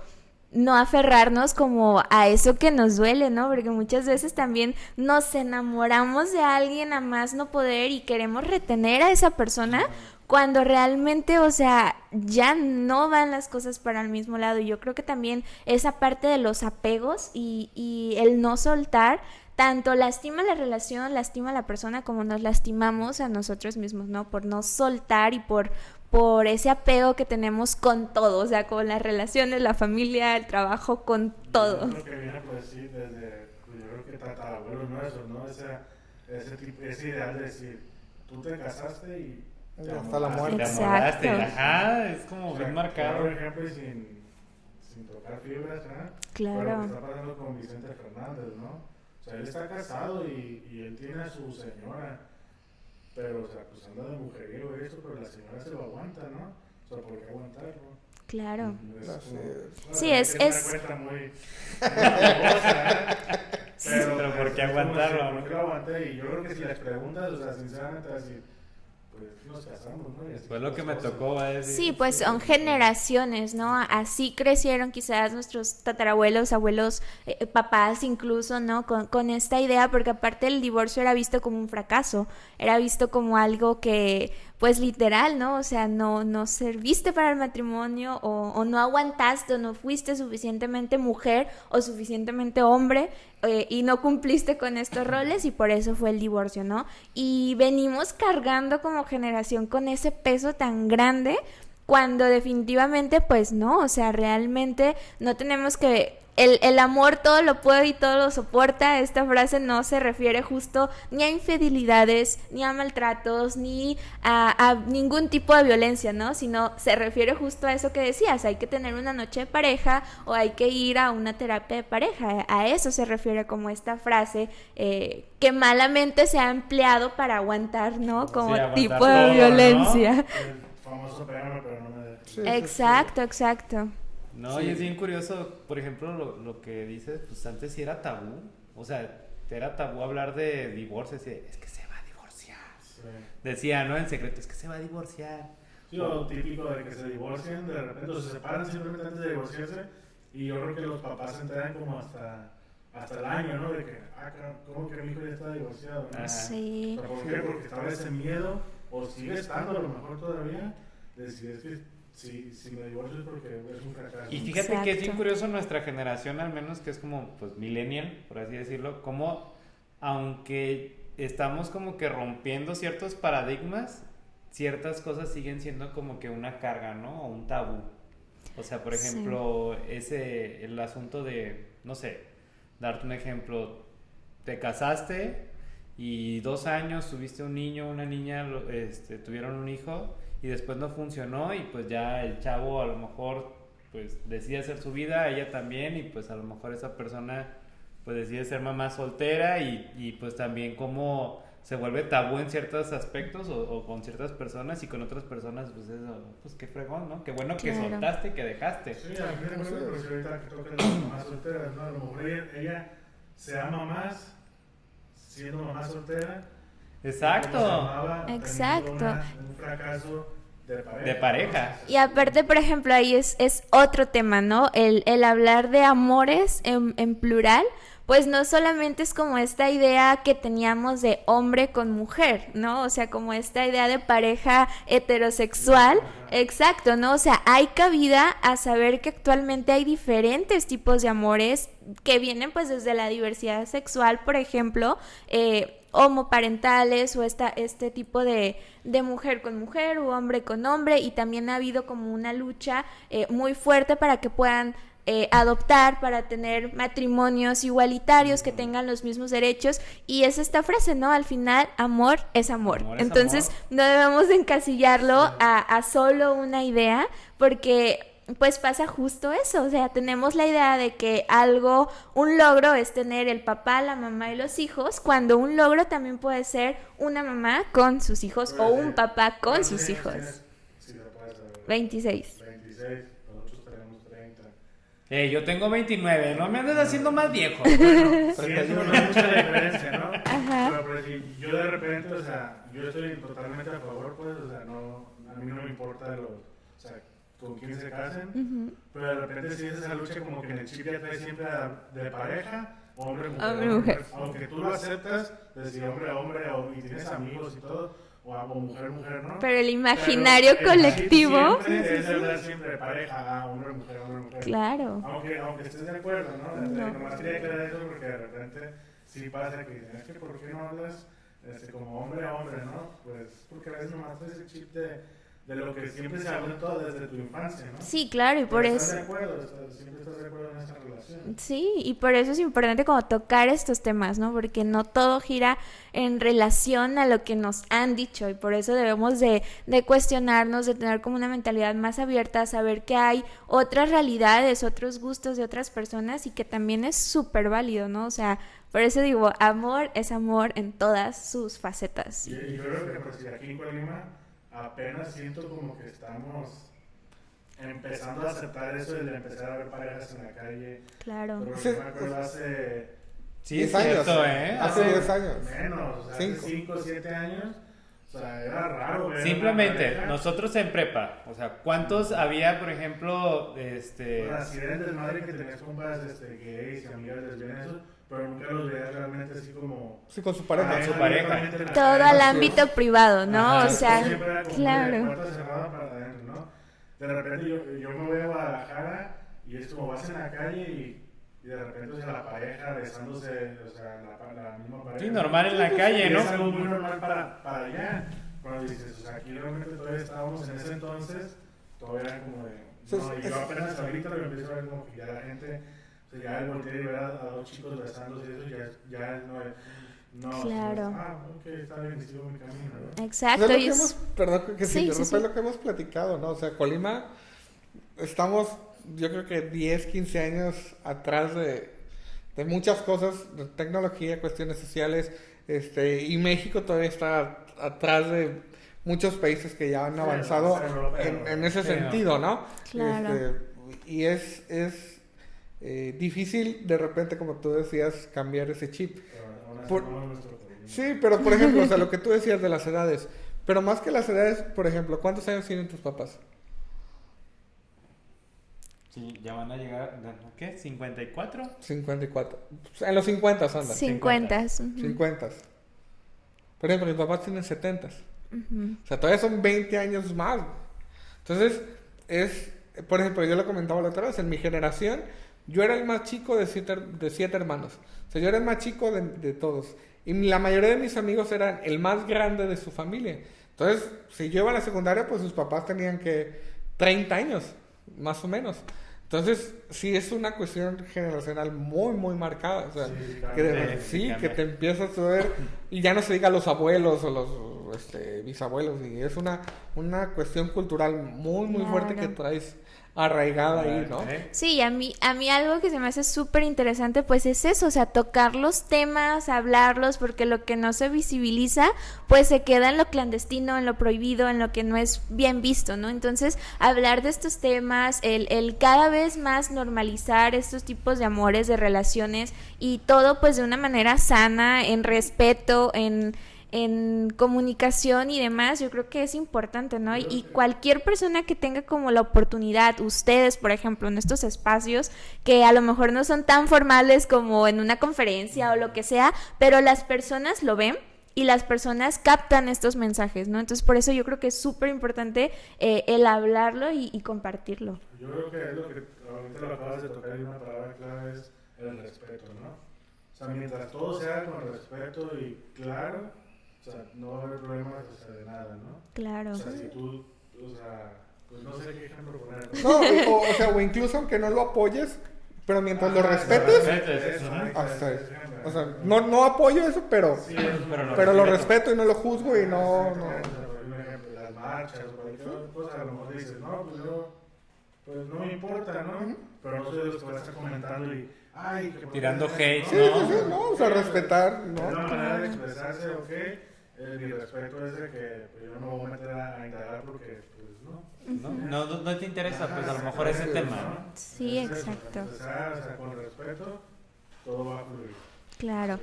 no aferrarnos como a eso que nos duele, ¿no? Porque muchas veces también nos enamoramos de alguien a más no poder y queremos retener a esa persona cuando realmente, o sea, ya no van las cosas para el mismo lado. Y yo creo que también esa parte de los apegos y, y el no soltar tanto lastima la relación, lastima a la persona como nos lastimamos a nosotros mismos, ¿no? Por no soltar y por por ese apego que tenemos con todo, o sea, con las relaciones, la familia, el trabajo, con todo. Yo creo que viene, pues sí, desde, pues, yo creo que tatarabuelos nuestros, ¿no? Ese, ese, tipo, ese ideal de decir, tú te casaste y hasta la muerte. Exacto. Ajá, es como bien marcado. Por ejemplo, sin, sin tocar fibras, ¿eh? Claro. Pero lo que está pasando con Vicente Fernández, ¿no? O sea, él está casado y, y él tiene a su señora pero, o sea, pues anda de mujeriego y eso, pero la señora se lo aguanta, ¿no? O sea, ¿por qué aguantarlo? Claro. Es Así como- Sí, bueno, es- una es- cuenta muy... muy babosa, ¿eh? Pero, Pero ¿por qué es como aguantarlo? ¿Por qué lo aguanté? Y yo creo que si les preguntas, o sea, sinceramente, así, pues nos casamos, ¿no? Fue lo que me tocó. Sí, pues son generaciones, ¿no? Así crecieron quizás nuestros tatarabuelos, abuelos, eh, papás incluso, ¿no? Con, con esta idea, porque aparte el divorcio era visto como un fracaso, era visto como algo que, pues literal, ¿no? O sea, no, no serviste para el matrimonio o, no aguantaste o no fuiste suficientemente mujer o suficientemente hombre eh, y no cumpliste con estos roles y por eso fue el divorcio, ¿no? Y venimos cargando como generación con ese peso tan grande cuando definitivamente pues no, o sea, realmente no tenemos que... El, el amor todo lo puede y todo lo soporta. Esta frase no se refiere justo ni a infidelidades, ni a maltratos, ni a, a ningún tipo de violencia, ¿no? Sino se refiere justo a eso que decías, hay que tener una noche de pareja o hay que ir a una terapia de pareja. A eso se refiere como esta frase eh, que malamente se ha empleado para aguantar, ¿no? Sí, Como aguantar tipo todo, de ¿no? violencia. El famoso pero no me sí. Exacto, exacto. No, y es bien curioso, por ejemplo, lo, lo que dices, pues antes sí era tabú. O sea, era tabú hablar de divorcio. decía, Es que se va a divorciar. Sí. Decía, ¿no? En secreto, es que se va a divorciar. Sí, lo típico de que se divorcian, de repente o se separan simplemente antes de divorciarse y yo creo que los papás se enteran como hasta, hasta el año, ¿no? De que, ah, ¿cómo que mi hijo ya está divorciado? ¿no? Sí. O sea, ¿Por qué? Porque estaba ese miedo, o sigue estando a lo mejor todavía, de decir, es que si, si me divorcio es porque es un fracaso. Y fíjate que es bien curioso nuestra generación, al menos que es como, pues, millennial, por así decirlo, como, aunque estamos como que rompiendo ciertos paradigmas, ciertas cosas siguen siendo como que una carga, ¿no? O un tabú. O sea, por Sí. ejemplo, ese, el asunto de, no sé, darte un ejemplo, te casaste y dos años tuviste un niño, una niña, lo- este, tuvieron un hijo y después no funcionó y pues ya el chavo a lo mejor pues decide hacer su vida, ella también y pues a lo mejor esa persona pues decide ser mamá soltera y, y pues también como se vuelve tabú en ciertos aspectos o, o con ciertas personas y con otras personas pues eso, pues qué fregón, ¿no? Qué bueno que Claro. soltaste, que dejaste. Sí, a mí me acuerdo, pero si ahorita que toca las mamás solteras, ¿no? A lo mejor ella, ella se ama más siendo mamá soltera. Exacto. amaba Exacto. una- un fracaso de pareja. De pareja. Y aparte, por ejemplo, ahí es, es otro tema, ¿no? El, el hablar de amores en, en plural, pues no solamente es como esta idea que teníamos de hombre con mujer, ¿no? O sea, como esta idea de pareja heterosexual. Exacto, ¿no? O sea, hay cabida a saber que actualmente hay diferentes tipos de amores que vienen pues desde la diversidad sexual, por ejemplo, eh, homoparentales o esta, este tipo de, de mujer con mujer o hombre con hombre y también ha habido como una lucha eh, muy fuerte para que puedan eh, adoptar, para tener matrimonios igualitarios que tengan los mismos derechos y es esta frase, ¿no? Al final, amor es amor. Amor es Entonces, amor. no debemos de encasillarlo a, a solo una idea porque pues pasa justo eso, o sea, tenemos la idea de que algo, un logro es tener el papá, la mamá y los hijos, cuando un logro también puede ser una mamá con sus hijos o un papá con ¿Cuántos sus años hijos. tienes? Si lo puedes saber. 26. 26, nosotros tenemos 30. Eh, yo tengo 29, no me andes haciendo más viejo. Bueno, sí, eso no es mucha diferencia, ¿no? Ajá. Pero, decir, yo de repente, o sea, yo estoy totalmente a favor, pues, o sea, no, a mí no me importa los, o sea, con quién se casen, Ujú. pero de repente sí es esa lucha como que en el chip ya trae siempre a- de pareja, hombre, mujer. Hombre, mujer. Aunque tú lo aceptas, de decir hombre a hombre, o, y tienes amigos y todo, o, o mujer, mujer, ¿no? Pero el imaginario Pero el colectivo, Siempre es hablar siempre de pareja, ah, hombre, mujer, hombre, mujer. claro. Aunque, aunque estés de acuerdo, ¿no? No. Nomás quería aclarar eso porque de repente sí pasa que dicen, es que ¿por qué no hablas este, como hombre a hombre, no? Pues porque a veces nomás traes ese chip de, de lo que siempre se habló todo desde tu infancia, ¿no? Sí, claro, y por ¿Estás eso... de acuerdo? ¿Siempre estás de acuerdo en esa relación? Sí, y por eso es importante como tocar estos temas, ¿no? Porque no todo gira en relación a lo que nos han dicho y por eso debemos de, de cuestionarnos, de tener como una mentalidad más abierta, saber que hay otras realidades, otros gustos de otras personas y que también es súper válido, ¿no? O sea, por eso digo, amor es amor en todas sus facetas. Y yo creo que pues, aquí en Colima apenas siento como que estamos empezando a aceptar eso de empezar a ver parejas en la calle. Claro. Pero yo me acuerdo hace... Sí, 10 es años. cierto, ¿eh? Hace 10 años. Menos, o sea, Cinco. hace 5 o 7 años. O sea, era raro. ver Simplemente, nosotros en prepa, o sea, ¿cuántos había, por ejemplo, este... Bueno, si eres del madre que tenías compas este, gays y amigas lesbianas, eso, pero nunca los veías realmente así como... Sí, con su pareja. Con su pareja. Todo calle. al ámbito privado, ¿no? Ajá. o sea, claro. puerta cerrada para adentro, ¿no? De repente yo, yo me voy a Guadalajara y es como vas en la calle y, y de repente o sea, la pareja besándose, o sea, la, la misma pareja. Sí, normal en la calle, ¿no? Es algo muy normal para, para allá. Cuando dices, o sea, aquí realmente todavía estábamos en ese entonces, todavía era como de... No, yo apenas ahorita lo empiezo a ver como que ya la gente, o sea, ya el voltear y ver a, a dos chicos besándose y eso ya, ya no es... No, Claro. es, ah, ok, está bien, sigo mi camino, ¿no? Exacto. Pues es lo y que es- hemos, perdón que Sí, sí, sí. lo que hemos platicado, ¿no? O sea, Colima, estamos, yo creo que 10, 15 años atrás de, de muchas cosas, de tecnología, cuestiones sociales, este, y México todavía está atrás de muchos países que ya han Sí, avanzado los europeos. en, en ese sentido, ¿no? Claro. Este, y es, es eh, difícil de repente, como tú decías, cambiar ese chip. Por-. Sí, pero por ejemplo, o sea, lo que tú decías de las edades. Pero más que las edades, por ejemplo, ¿cuántos años tienen tus papás? Sí, ya van a llegar, ¿qué? ¿54? 54. En los 50 andan. 50. ujú, 50. Por ejemplo, mis papás tienen 70. ujú. O sea, todavía son 20 años más. Entonces, es, por ejemplo, yo lo comentaba la otra vez, en mi generación, yo era el más chico de siete, de siete hermanos. O sea, yo era el más chico de, de todos. Y la mayoría de mis amigos eran el más grande de su familia. Entonces, si yo iba a la secundaria, pues sus papás tenían que 30 años, más o menos. Entonces, sí es una cuestión generacional muy, muy marcada. O sea, Sí, que de-. Sí, que te empiezas a ver, y ya no se diga los abuelos o los este, bisabuelos, y es una, una cuestión cultural muy, muy fuerte que traes arraigada ahí, ¿no? Sí, a mí, a mí algo que se me hace súper interesante pues es eso, o sea, tocar los temas, hablarlos, porque lo que no se visibiliza pues se queda en lo clandestino, en lo prohibido, en lo que no es bien visto, ¿no? Entonces, hablar de estos temas, el, el cada vez más normalizar estos tipos de amores, de relaciones y todo pues de una manera sana, en respeto, en en comunicación y demás, yo creo que es importante, ¿no? Y, cualquier persona que tenga como la oportunidad, ustedes, por ejemplo, en estos espacios, que a lo mejor no son tan formales como en una conferencia o lo que sea, pero las personas lo ven y las personas captan estos mensajes, ¿no? Entonces, por eso yo creo que es súper importante eh, el hablarlo y, y compartirlo. Yo creo que es lo que ahorita lo acabas de tocar y una palabra clave es el respeto, ¿no? O sea, mientras todo sea con respeto y claro, o sea, no va a haber problemas o sea, de nada, ¿no? Claro. O sea, si tú, o sea, pues no sé qué ejemplo poner. No, o, o sea, o incluso aunque no lo apoyes, pero mientras lo Ah, respetes, respetes, eso, ejemplo. O sea, no, no apoyo eso, pero, Sí, eso es pero lo pero lo respeto. y no lo juzgo y no... no. Las marchas o cualquier otra cosa, a lo mejor dices, no, pues yo, pues no me importa, ¿no? Pero no soy de los que va a estar comentando y, ay, que Tirando no, hate, Sí, ¿no? sí, sí, no, o sea, respetar, Es una ¿no? manera de expresarse, ok. Eh, mi respeto es de que pues, yo no me voy a meter a, a indagar porque, pues, no. No, no, no- no te interesa, pues a lo mejor ese tema, ¿no? Sí, Es eso, exacto. Empezar, o sea, con respeto, todo va a fluir. Claro.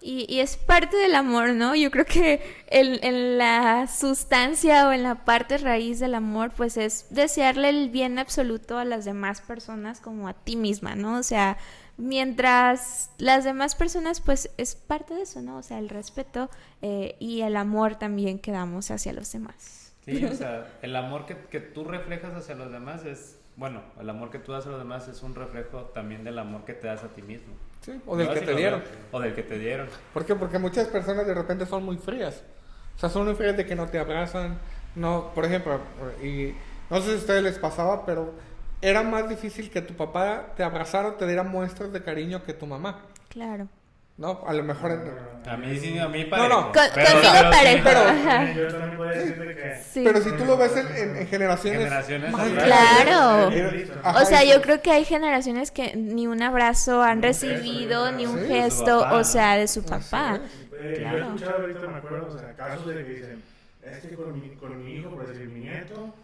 Y, y es parte del amor, ¿no? Yo creo que el- en la sustancia o en la parte raíz del amor, pues es desearle el bien absoluto a las demás personas como a ti misma, ¿no? O sea, mientras las demás personas, pues es parte de eso, ¿no? O sea, el respeto eh, y el amor también que damos hacia los demás. Sí, o sea, el amor que, que tú reflejas hacia los demás es, bueno, el amor que tú das a los demás es un reflejo también del amor que te das a ti mismo. Sí, o del ¿No? que te dieron. O del que te dieron. ¿Por qué? Porque muchas personas de repente son muy frías. O sea, son muy frías de que no te abrazan, no, por ejemplo, y no sé si a ustedes les pasaba, pero era más difícil que tu papá te abrazara o te diera muestras de cariño que tu mamá. Claro. ¿No? A lo mejor. A mí sí, a mí parejo. No, no. Con, pero, conmigo parejo. Pero, yo también puedo decirte que. Sí. Pero si tú lo ves en, en, generaciones. generaciones más claro. o sea, yo creo que hay generaciones que ni un abrazo han recibido, ni un gesto, o sea, de su papá. Eh, claro. Yo he escuchado ahorita, me acuerdo, o sea, casos de que dicen, es que con mi, con mi hijo, por decir, mi nieto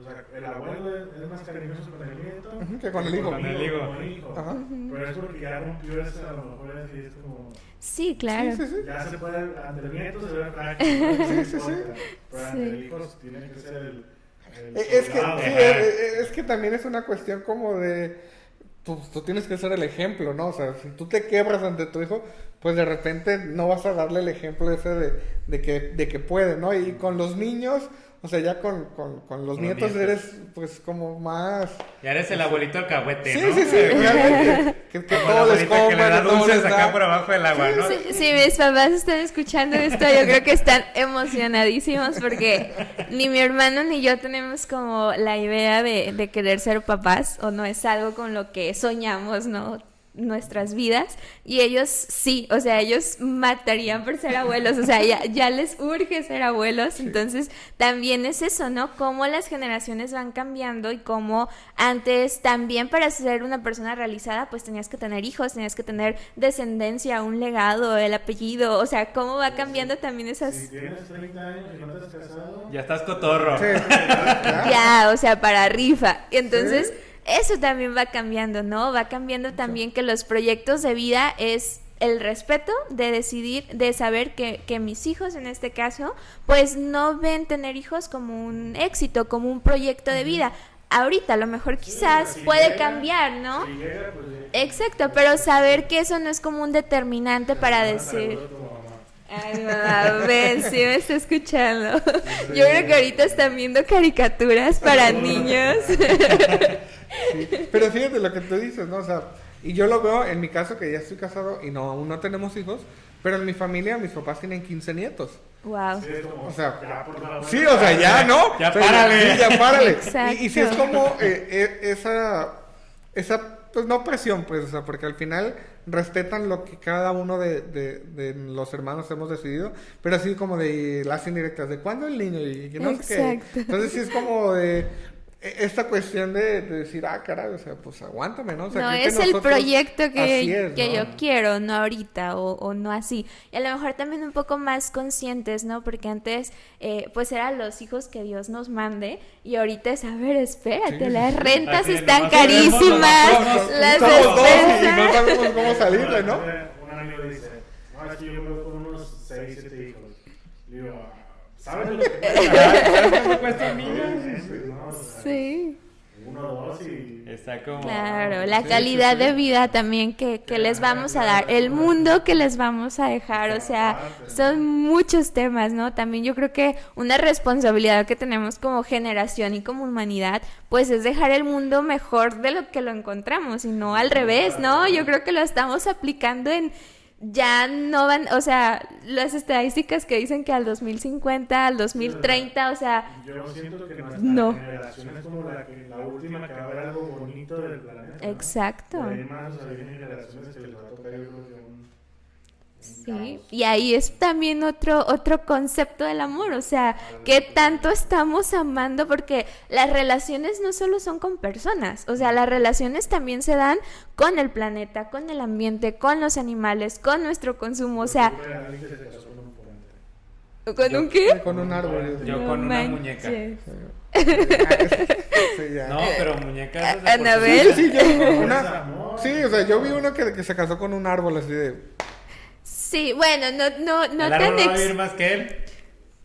o sea, el abuelo es, más cariñoso con el nieto que con el hijo. Con el hijo. Ajá. Pero es porque ya rompió ese, a lo mejor es, es como... Sí, claro. Sí, sí, sí. Ya se puede, ante el nieto se ve práctico. sí, sí, sí. Pero ante el hijo tiene que ser el... el eh, es, que, sí, es, es que también es una cuestión como de... Pues, tú tienes que ser el ejemplo, ¿no? O sea, si tú te quebras ante tu hijo, pues de repente no vas a darle el ejemplo ese de, de, que, de que puede, ¿no? Y con los niños, o sea, ya con, con, con los nietos, eres pues como más... Ya eres el abuelito alcahuete, sí, ¿no? Sí, sí, sí, realmente. que, que todo les que le da dulces acá por abajo del agua, ¿no? Sí, si mis papás están escuchando esto, yo creo que están emocionadísimos porque ni mi hermano ni yo tenemos como la idea de, de querer ser papás o no es algo con lo que soñamos, ¿no? Nuestras vidas y ellos sí, o sea, ellos matarían por ser abuelos, o sea, ya, ya les urge ser abuelos, entonces también es eso, ¿no? Cómo las generaciones van cambiando y cómo antes también para ser una persona realizada pues tenías que tener hijos, tenías que tener descendencia, un legado, el apellido, o sea, cómo va cambiando también esas... Si tienes 30 años y no te has casado... Ya estás cotorro. ya, o sea, para rifa. Entonces eso también va cambiando, ¿no? Va cambiando también que los proyectos de vida es el respeto de decidir, de saber que, que, mis hijos en este caso, pues no ven tener hijos como un éxito, como un proyecto de vida. Ahorita a lo mejor quizás puede cambiar, ¿no? Pues, Exacto, pero saber que eso no es como un determinante para decir... Ay, mamá, ven, sí me está escuchando. Yo creo que ahorita están viendo caricaturas para niños. Pero fíjate lo que tú dices, ¿no? O sea, y yo lo veo en mi caso que ya estoy casado y no aún no tenemos hijos, pero en mi familia mis papás tienen 15 nietos. Wow. o sea, sí, o sea, ya, ¿no? Ya párale. Sí, ya párale. Y, y si es como eh, eh, esa, esa, pues no presión, pues, o sea, porque al final respetan lo que cada uno de, de, de los hermanos hemos decidido, pero así como de las indirectas, de cuándo el niño y no sé qué. Entonces sí es como de, esta cuestión de, decir, ah, caray, o sea, pues aguántame, ¿no? O sea, no, es el proyecto que, que yo quiero, no ahorita o, o, no así. Y a lo mejor también un poco más conscientes, ¿no? Porque antes, eh, pues eran los hijos que Dios nos mande y ahorita es, a ver, espérate, las rentas están carísimas, las despensas. no sabemos cómo salirle, ¿no? Un amigo dice, no, es que yo me voy con unos 6, 7 hijos. Digo, ¿sabes lo que cuesta? Sí. Uno, dos y... Está como... Claro, la calidad de vida también que, que les vamos a dar, el mundo que les vamos a dejar, o sea, son muchos temas, ¿no? También yo creo que una responsabilidad que tenemos como generación y como humanidad, pues es dejar el mundo mejor de lo que lo encontramos y no al revés, ¿no? Yo creo que lo estamos aplicando en ya no van, o sea, las estadísticas que dicen que al 2050, al 2030, o sea... Yo siento que nuestra no. generación es como la, que, la última que va a algo bonito del planeta. Exacto. o sea, vienen generaciones que les va a tocar, yo creo que Sí, y ahí es también otro, otro concepto del amor, o sea, qué tanto estamos amando, porque las relaciones no solo son con personas, o sea, las relaciones también se dan con el planeta, con el ambiente, con los animales, con nuestro consumo, o sea... ¿Con un qué? Con un árbol. Yo con una muñeca. no, pero muñecas. Anabel. Sí, yo, una, sí, o sea, yo vi uno que, que se casó con un árbol así de. Sí, bueno, no, no, no ¿El tan va a vivir más que él?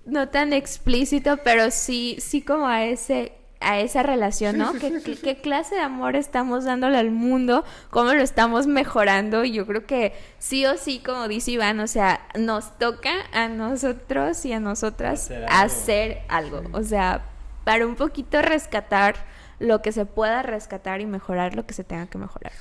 No tan explícito, pero sí, sí como a ese, a esa relación, ¿no? ¿Qué, qué, clase de amor estamos dándole al mundo? ¿Cómo lo estamos mejorando? Y yo creo que sí o sí, como dice Iván, o sea, nos toca a nosotros y a nosotras hacer algo. O sea, para un poquito rescatar lo que se pueda rescatar y mejorar lo que se tenga que mejorar.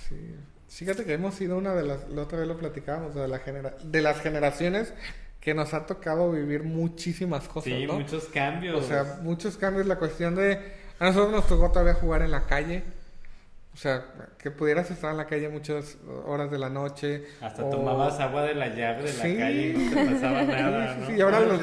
Fíjate que hemos sido una de las, la otra vez lo platicábamos, de, la genera, de las generaciones que nos ha tocado vivir muchísimas cosas, sí, muchos cambios. O sea, muchos cambios. La cuestión de... A nosotros nos tocó todavía jugar en la calle. O sea, que pudieras estar en la calle muchas horas de la noche. Hasta tomabas agua de la llave de la calle y no te pasaba nada. Sí, sí, ahora los...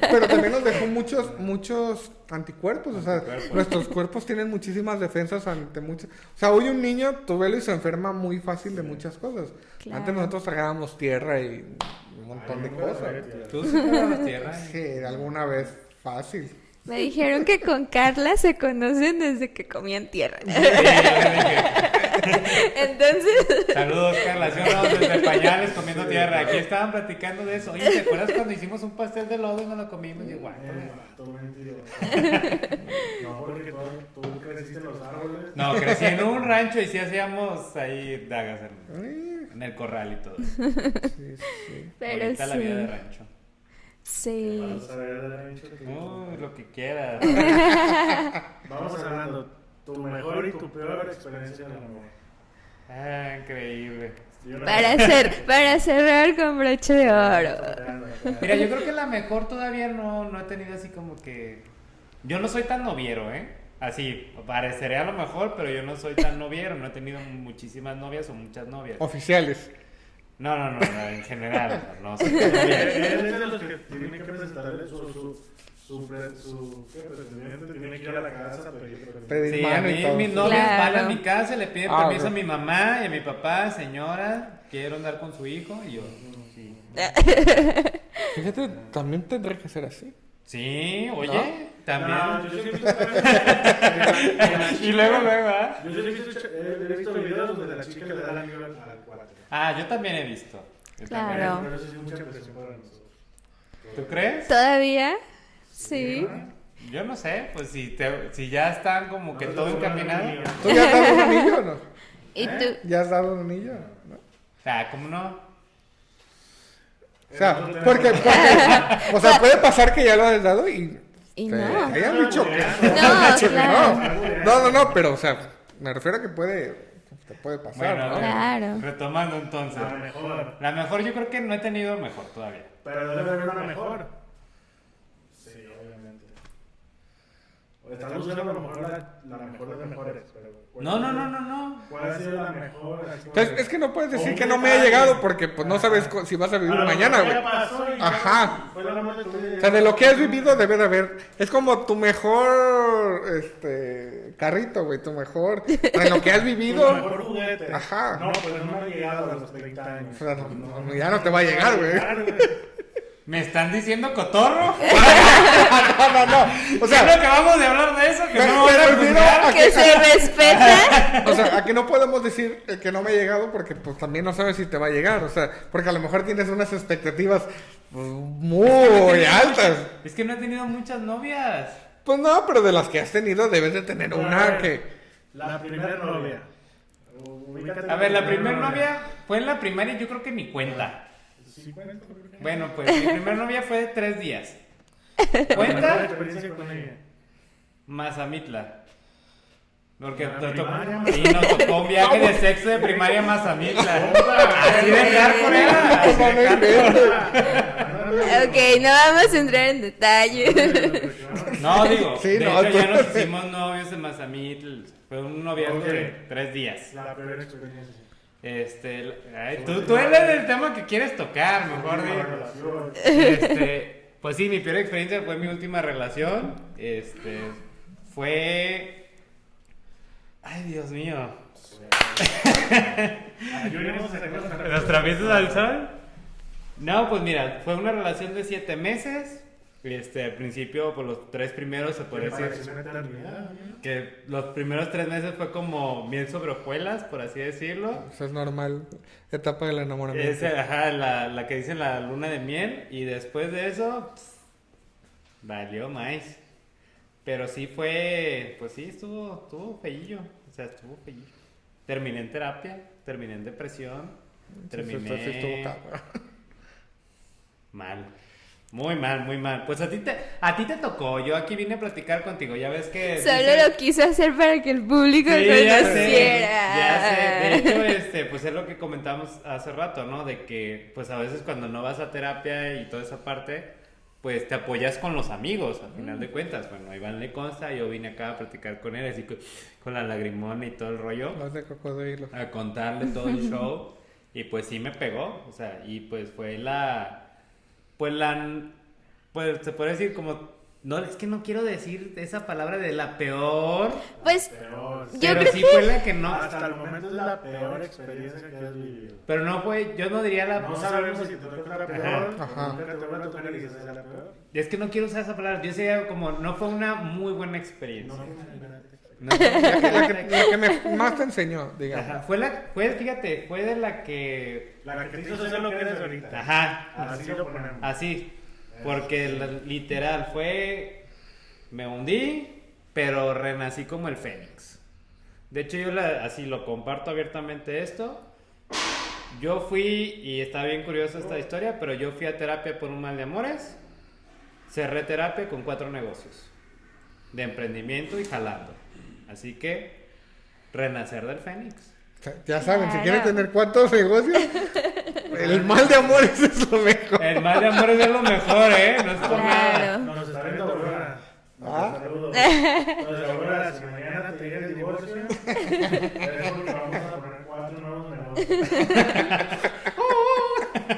Pero también nos dejó muchos, muchos anticuerpos. O sea, nuestros cuerpos tienen muchísimas defensas ante muchas. O sea, hoy un niño, tu velo y se enferma muy fácil de muchas cosas. Antes nosotros tragábamos tierra y un montón de cosas. ¿Tú sí tierra? Sí, alguna vez fácil. Me dijeron que con Carla se conocen desde que comían tierra. Entonces. Saludos, Carla. Sí, no, desde pañales comiendo tierra. Aquí estaban platicando de eso. Oye, ¿te acuerdas cuando hicimos un pastel de lodo y no lo comimos? Y igual. No, porque tú, creciste en los árboles. No, crecí en un rancho y sí hacíamos ahí dagas en, en el corral y todo. Sí, sí. Pero Ahorita la vida de rancho. Sí. Uh, lo que quieras. Vamos hablando. Tu mejor y tu peor experiencia en el amor. Ah, increíble. Para, hacer, para cerrar con broche de oro. Mira, yo creo que la mejor todavía no, no he tenido así como que. Yo no soy tan noviero, ¿eh? Así, pareceré a lo mejor, pero yo no soy tan noviero. No he tenido muchísimas novias o muchas novias. Oficiales. No, no, no, en general, no sé. Él es de los que tiene que presentarle su, su, su, su ¿qué? pretendiente, tiene que ir a la casa pedir Sí, a mí mis novias van a mi casa, le piden ah, permiso a mi mamá y a mi papá, señora, quiero andar con su hijo, y yo, sí. Fíjate, también tendré que ser así. Sí, oye, también. No, yo siempre y luego, luego, ¿ah? Yo siempre he visto videos donde la chica le da la anillo al Ah, yo también he visto. claro. Pero eso sí es mucha presión para nosotros. ¿Tú crees? ¿Todavía? Sí. Yo no sé, pues si, te, si ya están como que todo encaminado. ¿Tú ya has dado un anillo o no? ¿Y tú? ¿Ya has dado un anillo? ¿no? Ah, ¿cómo no? O sea, porque, porque o sea, puede pasar que ya lo has dado y... Y no. Hayan dicho que no, no. No, no, no, pero o sea, me refiero a que puede puede pasar, bueno, ¿no? Claro. Retomando entonces. La mejor. La mejor yo creo que no he tenido mejor todavía. Pero debe haber una mejor. Sí, obviamente. Estás buscando a lo mejor la, la mejor de mejores. Pero no, no, no, no, no. ¿Cuál ha sido la mejor? Entonces, es que no puedes decir que no me ha llegado porque pues no sabes si vas a vivir mañana, güey. Ajá. O sea, de lo que has vivido debe de haber. Es como tu mejor este carrito, güey, tu mejor. De lo que has vivido. Tu mejor juguete. Ajá. No, pues no me ha llegado a los 30 años. O sea, no, ya no te va a llegar, güey. ¿Me están diciendo cotorro? no, no, no. O sea, que acabamos de hablar de eso, que no a que, se respeta. O sea, a que no podemos decir que no me ha llegado porque pues también no sabes si te va a llegar, o sea, porque a lo mejor tienes unas expectativas pues, muy altas. Es que no he tenido muchas novias. Pues no, pero de las que has tenido debes de tener una que la primera novia. A ver, la primera novia fue en la primaria, yo creo que mi cuenta. Bueno, pues mi primera novia fue de tres días. ¿Cuenta? Mazamitla. Porque nos tocó, y nos tocó un viaje de sexo de primaria a Mazamitla. Así de con Ok, no vamos a entrar en detalle. No, digo, de hecho ya nos hicimos novios en Mazamitla. Fue un noviazgo de tres días. La primera experiencia. Este, tú, tú eres el tema que quieres tocar, mejor digo. Este, pues sí, mi peor experiencia fue mi última relación. Este, fue. Ay, Dios mío. ¿Los trapitos al sol? No, pues mira, fue una relación de siete meses. Este, al principio, por los tres primeros se puede decir que los primeros tres meses fue como miel sobre hojuelas, por así decirlo. Eso es normal, etapa del enamoramiento. Es, ajá, la, la, que dicen la luna de miel, y después de eso, valió más. Pero sí fue, pues sí, estuvo, estuvo feillo, o sea, estuvo feillo. Terminé en terapia, terminé en depresión, terminé... Mal. Muy mal, muy mal. Pues a ti te, a ti te tocó. Yo aquí vine a platicar contigo. Ya ves que. Solo lo quise hacer para que el público sí, conociera. Ya sé, ya sé. De hecho, este, pues es lo que comentamos hace rato, ¿no? De que pues a veces cuando no vas a terapia y toda esa parte, pues te apoyas con los amigos, al final de cuentas. Bueno, Iván le consta, yo vine acá a platicar con él, así con, la lagrimona y todo el rollo. A contarle todo el show. y pues sí me pegó, o sea, y pues fue la, pues la, pues se puede decir como no, es que no quiero decir esa palabra de la peor. Pues, peor. yo pero sí fue la que no. Hasta el momento es la peor experiencia que has vivido. Pero no fue, yo no diría la. No sabemos si te toca peor. Ajá. Te la peor. Es que no quiero usar esa palabra. Yo sería como, no fue una muy buena experiencia. No, no, la, que, la que me, más te enseñó, digamos. Ajá, fue la, fue, fíjate, fue de la que. La que te hizo ser lo que eres ahorita. Ajá. Así lo ponemos. Así. Porque literal fue, me hundí, pero renací como el fénix. De hecho, yo así lo comparto abiertamente esto. Yo fui, y está bien curiosa esta historia, pero yo fui a terapia por un mal de amores. Cerré terapia con cuatro negocios de emprendimiento y jalando. Así que, renacer del fénix. Ya saben, si quieren tener cuántos negocios, el mal de amores es lo mejor. El mal de amores es lo mejor, ¿eh? No es por nada. Nos está viendo Aurora. ¿Ah? Saludos. Aurora, si mañana te llega el divorcio, vamos a poner cuatro nuevos negocios.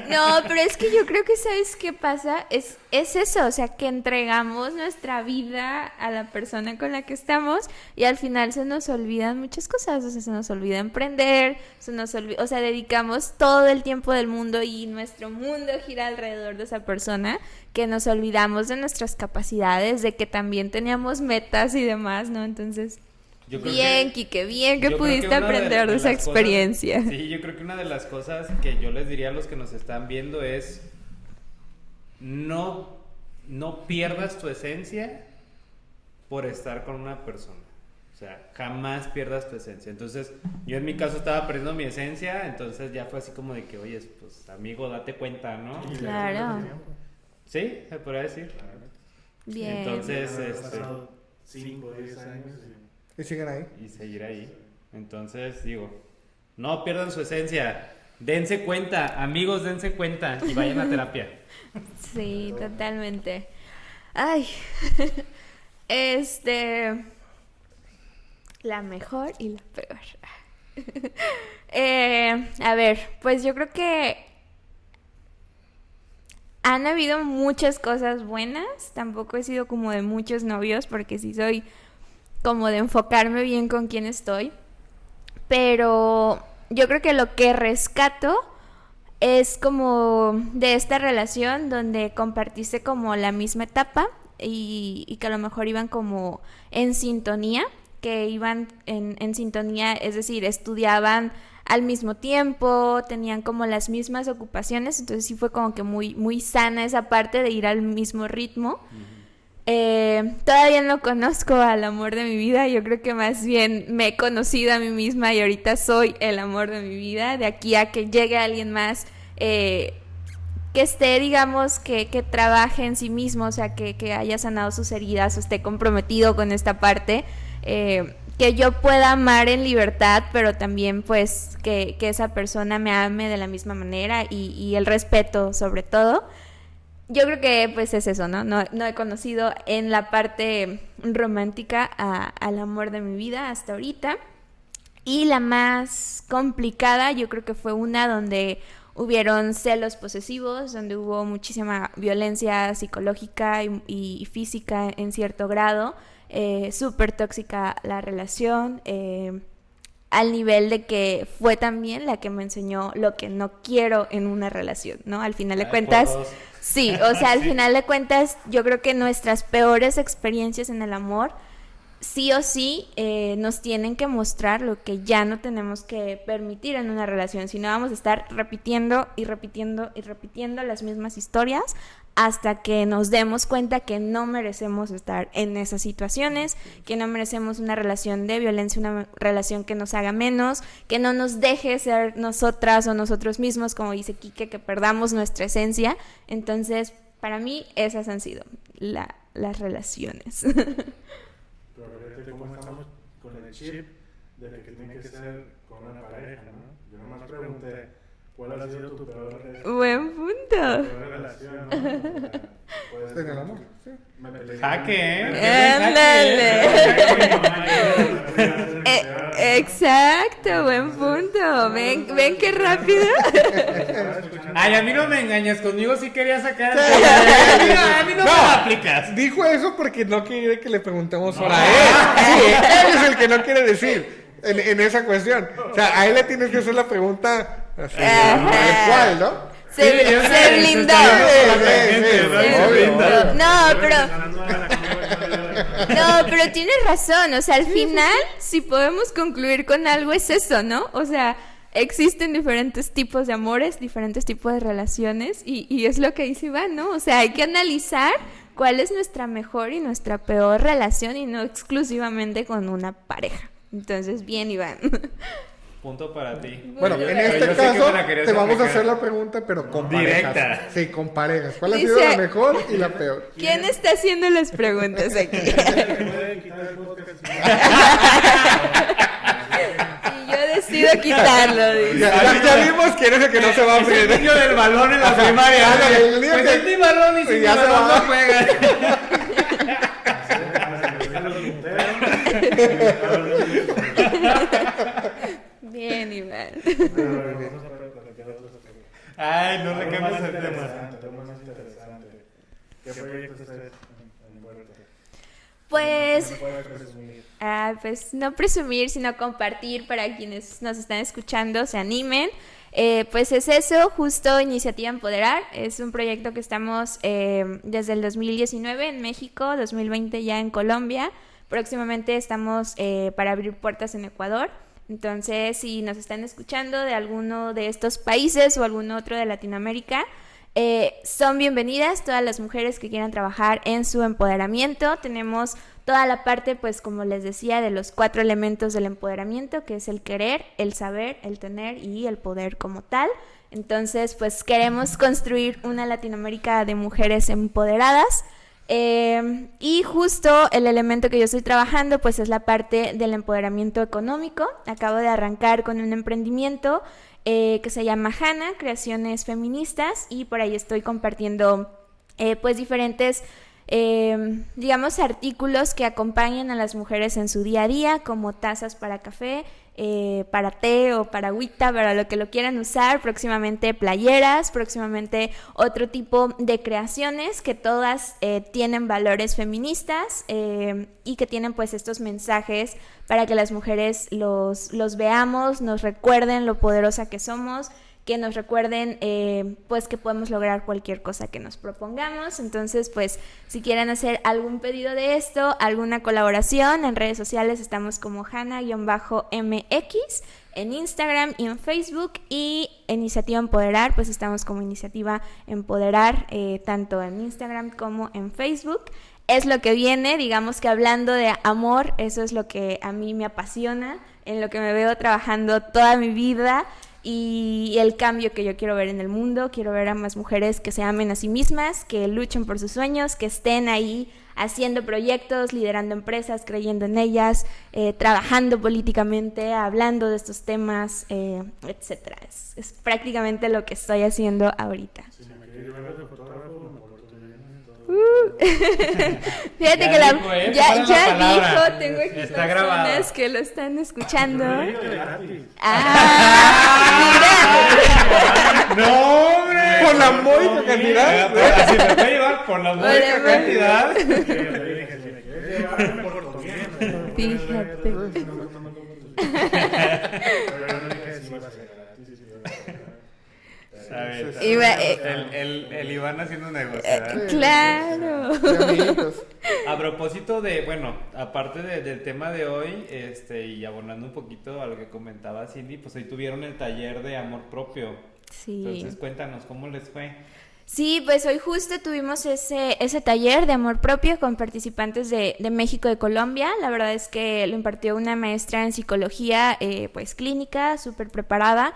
No, pero es que yo creo que sabes qué pasa, es, es eso, o sea, que entregamos nuestra vida a la persona con la que estamos y al final se nos olvidan muchas cosas, o sea, se nos olvida emprender, se nos olvida, o sea, dedicamos todo el tiempo del mundo y nuestro mundo gira alrededor de esa persona, que nos olvidamos de nuestras capacidades, de que también teníamos metas y demás, ¿no? Entonces bien, Kike, bien que pudiste aprender de, esa experiencia. sí, yo creo que una de las cosas que yo les diría a los que nos están viendo es no, no pierdas tu esencia por estar con una persona. O sea, jamás pierdas tu esencia. Entonces, yo en mi caso estaba perdiendo mi esencia, entonces ya fue así como de que, oye, pues amigo, date cuenta, ¿no? Claro. Sí, se podría decir. Bien. Entonces, este... 5, 10 años. Y siguen ahí. Y seguir ahí. Entonces, digo, no pierdan su esencia. Dense cuenta, amigos, dense cuenta y vayan a terapia. Sí, totalmente. Ay, este, la mejor y la peor. Eh, a ver, pues yo creo que han habido muchas cosas buenas. Tampoco he sido como de muchos novios porque sí soy como de enfocarme bien con quién estoy. Pero yo creo que lo que rescato es como de esta relación donde compartiste como la misma etapa y, que a lo mejor iban como en sintonía, que iban en, en sintonía, es decir, estudiaban al mismo tiempo, tenían como las mismas ocupaciones, entonces sí fue como que muy, muy sana esa parte de ir al mismo ritmo. Eh, todavía no conozco al amor de mi vida, yo creo que más bien me he conocido a mí misma y ahorita soy el amor de mi vida. De aquí a que llegue alguien más eh, que esté, digamos, que, que, trabaje en sí mismo, o sea, que, que, haya sanado sus heridas o esté comprometido con esta parte. Eh, que yo pueda amar en libertad, pero también pues que, que, esa persona me ame de la misma manera y, y el respeto sobre todo yo creo que pues es eso, ¿no? No, no he conocido en la parte romántica al amor de mi vida hasta ahorita. Y la más complicada yo creo que fue una donde hubieron celos posesivos, donde hubo muchísima violencia psicológica y, física en cierto grado, eh, súper tóxica la relación, eh, al nivel de que fue también la que me enseñó lo que no quiero en una relación, ¿no? Al final de cuentas... Sí, o sea, al final de cuentas, yo creo que nuestras peores experiencias en el amor, sí o sí, eh, nos tienen que mostrar lo que ya no tenemos que permitir en una relación, si no vamos a estar repitiendo y repitiendo y repitiendo las mismas historias hasta que nos demos cuenta que no merecemos estar en esas situaciones, que no merecemos una relación de violencia, una relación que nos haga menos, que no nos deje ser nosotras o nosotros mismos, como dice Quique, que perdamos nuestra esencia. Entonces, para mí, esas han sido las relaciones. ¿cómo estamos con el chip de que tiene que ser con una pareja, ¿no? Yo nomás pregunté, ¿cuál ha sido tu peor relación? Buen punto. Peor relación, En el ser- amor, sí. Me peleé. Jaque, ¿eh? Ándale. Eh, exacto, buen punto. Ven, ven qué rápido. Ay, a mí no me engañas, conmigo sí quería sacar. A mí no, a mí no, me aplicas. Dijo eso porque no quiere que le preguntemos para él. Sí, él es el que no quiere decir en, en esa cuestión. O sea, a él le tienes que hacer la pregunta así, cual, ¿no? Se, Sí, se blindó. No, pero No, pero tienes razón, o sea, al final, si podemos concluir con algo, es eso, ¿no? O sea, existen diferentes tipos de amores, diferentes tipos de relaciones, y, y es lo que dice Iván, ¿no? O sea, hay que analizar cuál es nuestra mejor y nuestra peor relación y no exclusivamente con una pareja. Entonces, bien, Iván. Punto para ti. Bueno, Yo- en este caso te vamos a hacer la pregunta, pero con Directa. parejas. Sí, con parejas. ¿Cuál ha Dice- sido la mejor y la peor? ¿Quién está haciendo las preguntas aquí? Y yo decido quitarlo, dice. Ya, ya- ya vimos quién es el que no se va a Es el abrir. niño del balón en la primaria. El niño Pues que- es mi balón y si mi ya se balón va. no juega. Bien, Iván. Ay, no le cambies el tema. más interesante. ¿Qué proyectos estás en puerta? Pues... Ah, pues no presumir, sino compartir para quienes nos están escuchando, se animen. Eh, pues es eso, justo Iniciativa Empoderar. Es un proyecto que estamos eh, desde el 2019 en México, 2020 ya en Colombia. Próximamente estamos eh, para abrir puertas en Ecuador. Entonces, si nos están escuchando de alguno de estos países o algún otro de Latinoamérica, eh, son bienvenidas todas las mujeres que quieran trabajar en su empoderamiento. Tenemos toda la parte, pues como les decía, de los cuatro elementos del empoderamiento, que es el querer, el saber, el tener y el poder como tal. Entonces, pues queremos construir una Latinoamérica de mujeres empoderadas. Eh, y justo el elemento que yo estoy trabajando, pues es la parte del empoderamiento económico. Acabo de arrancar con un emprendimiento eh, que se llama Hanna, Creaciones Feministas, y por ahí estoy compartiendo eh, pues diferentes, eh, digamos, artículos que acompañan a las mujeres en su día a día, como tazas para café, eh, para té o para agüita, para lo que lo quieran usar, próximamente playeras, próximamente otro tipo de creaciones que todas eh, tienen valores feministas eh, y que tienen pues estos mensajes para que las mujeres los, los veamos, nos recuerden lo poderosa que somos que nos recuerden eh, pues que podemos lograr cualquier cosa que nos propongamos. Entonces, pues si quieren hacer algún pedido de esto, alguna colaboración, en redes sociales estamos como Hanna-MX, en Instagram y en Facebook y Iniciativa Empoderar, pues estamos como Iniciativa Empoderar, eh, tanto en Instagram como en Facebook. Es lo que viene, digamos que hablando de amor, eso es lo que a mí me apasiona, en lo que me veo trabajando toda mi vida y el cambio que yo quiero ver en el mundo. Quiero ver a más mujeres que se amen a sí mismas, que luchen por sus sueños, que estén ahí haciendo proyectos, liderando empresas, creyendo en ellas, eh, trabajando políticamente, hablando de estos temas, eh, etcétera. Es, es prácticamente lo que estoy haciendo ahorita. Si me quieres llevar de fotógrafo, me porto bien. Fíjate Ya que la, dijo, ¿eh? ya, la ya palabra. dijo, tengo aquí Está personas grabado. que lo están escuchando. Ah, No, hombre. Por la módica cantidad. Por- Así me puede llevar por la módica la- cantidad. Sí, Iba- eh, el, el, el Iván haciendo negocio. ¿verdad? Claro. A propósito de, bueno, aparte de- del tema de hoy, este, y abonando un poquito a lo que comentaba Cindy, pues hoy tuvieron el taller de amor propio. Sí. Entonces cuéntanos, ¿cómo les fue? Sí, pues hoy justo tuvimos ese, ese taller de amor propio con participantes de, de México y de Colombia. La verdad es que lo impartió una maestra en psicología, eh, pues clínica, súper preparada.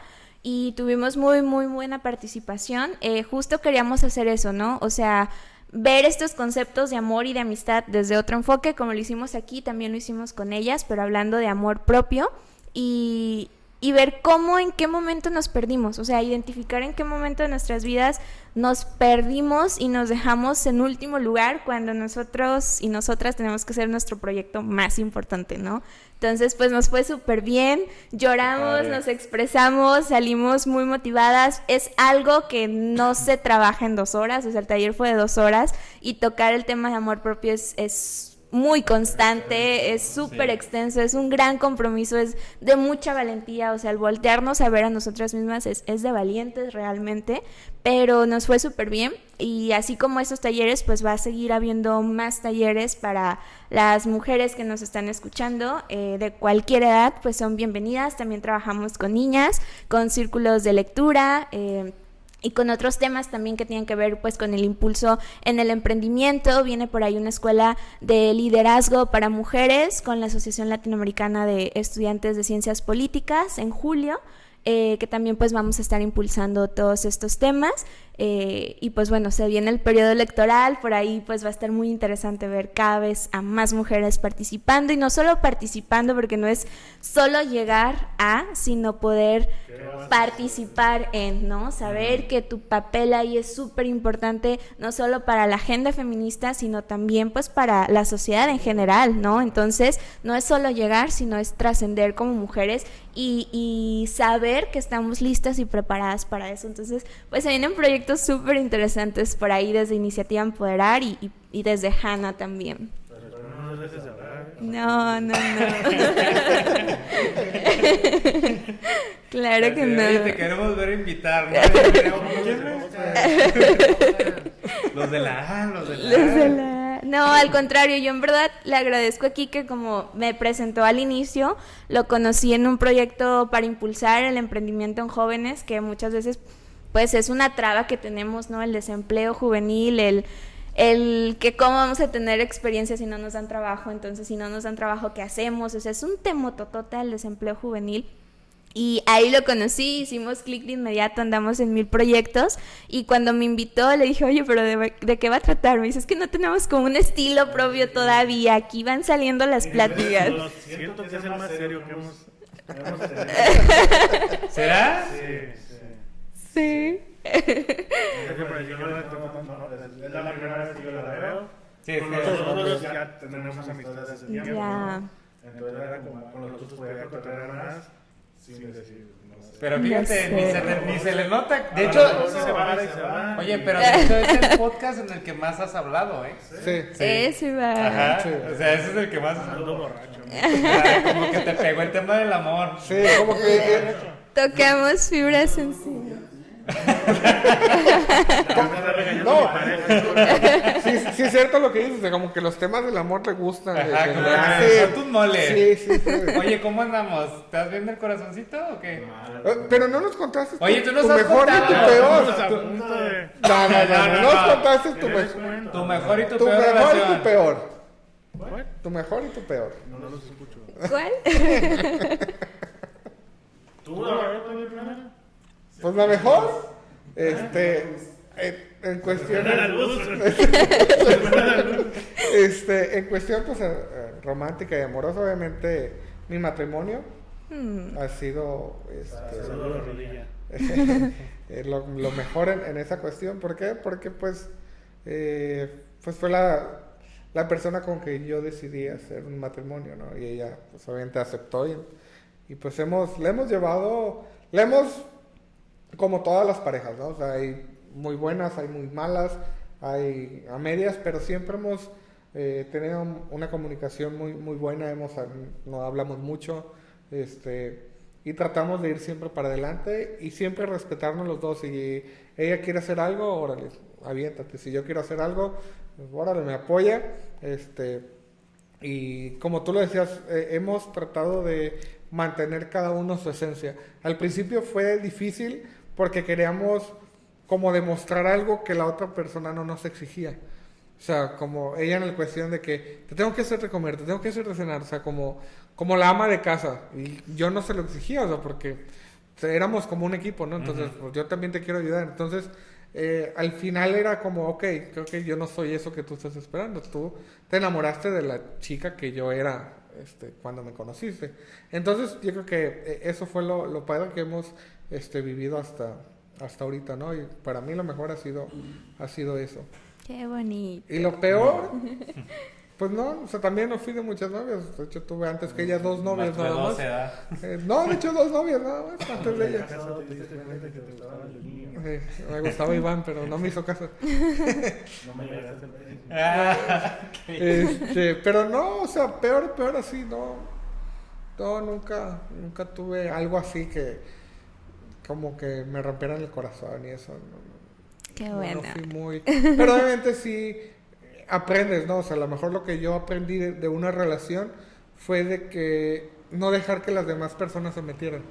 Y tuvimos muy, muy buena participación. Eh, justo queríamos hacer eso, ¿no? O sea, ver estos conceptos de amor y de amistad desde otro enfoque, como lo hicimos aquí, también lo hicimos con ellas, pero hablando de amor propio. y, y ver cómo, en qué momento nos perdimos, o sea, identificar en qué momento de nuestras vidas nos perdimos y nos dejamos en último lugar cuando nosotros y nosotras tenemos que ser nuestro proyecto más importante, ¿no? Entonces, pues nos fue súper bien, lloramos, nos expresamos, salimos muy motivadas. Es algo que no se trabaja en dos horas, o sea, el taller fue de dos horas y tocar el tema de amor propio es, es muy constante, es súper extenso, es un gran compromiso, es de mucha valentía, o sea, el voltearnos a ver a nosotras mismas es, es de valientes realmente, pero nos fue súper bien y así como esos talleres, pues va a seguir habiendo más talleres para las mujeres que nos están escuchando eh, de cualquier edad, pues son bienvenidas, también trabajamos con niñas, con círculos de lectura. Eh, y con otros temas también que tienen que ver pues con el impulso en el emprendimiento. Viene por ahí una escuela de liderazgo para mujeres con la Asociación Latinoamericana de Estudiantes de Ciencias Políticas en julio. Eh, que también pues vamos a estar impulsando todos estos temas. Eh, y pues bueno, se viene el periodo electoral, por ahí pues va a estar muy interesante ver cada vez a más mujeres participando y no solo participando porque no es solo llegar a, sino poder participar en, ¿no? Saber que tu papel ahí es súper importante, no solo para la agenda feminista, sino también pues para la sociedad en general, ¿no? Entonces, no es solo llegar, sino es trascender como mujeres y, y saber que estamos listas y preparadas para eso. Entonces, pues se vienen proyectos súper interesantes por ahí desde Iniciativa Empoderar y, y, desde Hanna también. No, no, no. claro que no. te queremos ver invitar. los de la A, los de la, los de la No, al contrario, yo en verdad le agradezco aquí que como me presentó al inicio, lo conocí en un proyecto para impulsar el emprendimiento en jóvenes que muchas veces pues es una traba que tenemos, ¿no? El desempleo juvenil, el, el que cómo vamos a tener experiencia si no nos dan trabajo, entonces si no nos dan trabajo, ¿qué hacemos? O sea, es un temototota el desempleo juvenil. Y ahí lo conocí, hicimos clic de inmediato, andamos en mil proyectos. Y cuando me invitó, le dije, oye, pero ¿de, qué va a tratar? Me dice, es que no tenemos como un estilo propio todavía. Aquí van saliendo las pláticas. Siento que es el más serio que hemos. ¿Será? Sí. Sí. Es la primera vez que yo la veo. Sí, es que nosotros ya tenemos amistades hace tiempo. Ya. Entonces era como con los otros podía cotorrear más sin decir. Pero fíjate, ni se, ni se, le nota. De hecho, oye, pero de hecho es el podcast en el que más has hablado, ¿eh? Sí. sí. Ese va. Ajá. O sea, ese es el que más. Ando borracho. como que te pegó el tema del amor. Sí, como que. Tocamos fibras sensibles no, sí, sí, es cierto lo que dices, como que los temas del amor te gustan. Ajá, como hace... son tus moles. Sí, sí, Oye, ¿cómo andamos? ¿Estás viendo el corazoncito o qué? Eh, pero no nos contaste Oye, tú nos tu has mejor contado. y tu peor. No, no, no, no, no, nos contaste tu, mejor. tu mejor y tu, tu peor mejor relación. y tu peor. Tu mejor y tu peor. No, no los escucho. ¿Cuál? ¿Tú, la verdad, Pues la mejor, este, en, en cuestión, este, en cuestión pues eh, romántica y amorosa, obviamente mi matrimonio Hmm. ha sido este, rodilla. eh, lo, lo mejor en, en esa cuestión. ¿Por qué? Porque pues, eh, pues fue la, la persona con que yo decidí hacer un matrimonio, ¿no? Y ella pues obviamente aceptó y, y pues hemos, le hemos llevado, le hemos, como todas las parejas, ¿no? O sea, hay muy buenas, hay muy malas, hay a medias, pero siempre hemos eh, tenido una comunicación muy, muy buena, hemos, no hablamos mucho, este, y tratamos de ir siempre para adelante y siempre respetarnos los dos. Si ella quiere hacer algo, órale, aviéntate. Si yo quiero hacer algo, pues, órale, me apoya. Este, y como tú lo decías, eh, hemos tratado de mantener cada uno su esencia. Al principio fue difícil porque queríamos como demostrar algo que la otra persona no nos exigía. O sea, como ella en la cuestión de que te tengo que hacer de comer, te tengo que hacer de cenar, o sea, como, como la ama de casa. Y yo no se lo exigía, o sea, porque éramos como un equipo, ¿no? Entonces, pues yo también te quiero ayudar. Entonces, eh, al final era como, ok, creo que yo no soy eso que tú estás esperando. Tú te enamoraste de la chica que yo era este, cuando me conociste. Entonces, yo creo que eh, eso fue lo, lo padre que hemos este, vivido hasta, hasta ahorita, ¿no? Y para mí lo mejor ha sido, ha sido eso. Qué bonito. Y lo peor, pues no, o sea, también no fui de muchas novias. De hecho, tuve antes que ella dos novias nada más. Eh, no, de hecho, dos novias nada más antes de ella. me gustaba Iván, pero no me hizo caso. no me este, Pero no, o sea, peor, peor así, no. No, nunca, nunca tuve algo así que como que me rompieran el corazón y eso. Qué bueno. muy... Pero obviamente sí aprendes, ¿no? O sea, a lo mejor lo que yo aprendí de, una relación fue de que no dejar que las demás personas se metieran.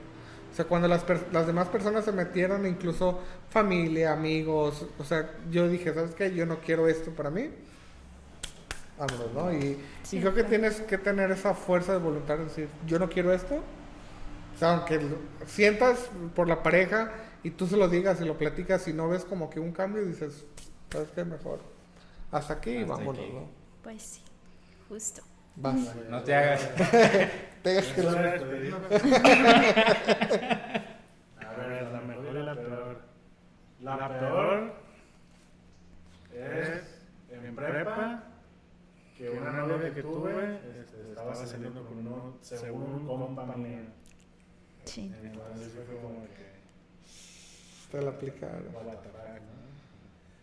O sea, cuando las, las demás personas se metieran, incluso familia, amigos, o sea, yo dije, ¿sabes qué? Yo no quiero esto para mí. Vámonos, ¿no? Y, y creo que tienes que tener esa fuerza de voluntad de decir, yo no quiero esto. O sea, aunque sientas por la pareja y tú se lo digas y lo platicas y no ves como que un cambio, dices, ¿sabes qué? Mejor. Hasta aquí y vámonos, ¿no? Pues sí, justo. Vas. No te hagas. te hagas que A ver, la mejor y la peor. La peor es en prepa que una novia que tuve este, estaba saliendo con uno, según un compa mío. Sí. Entonces fue como que te la aplicaron.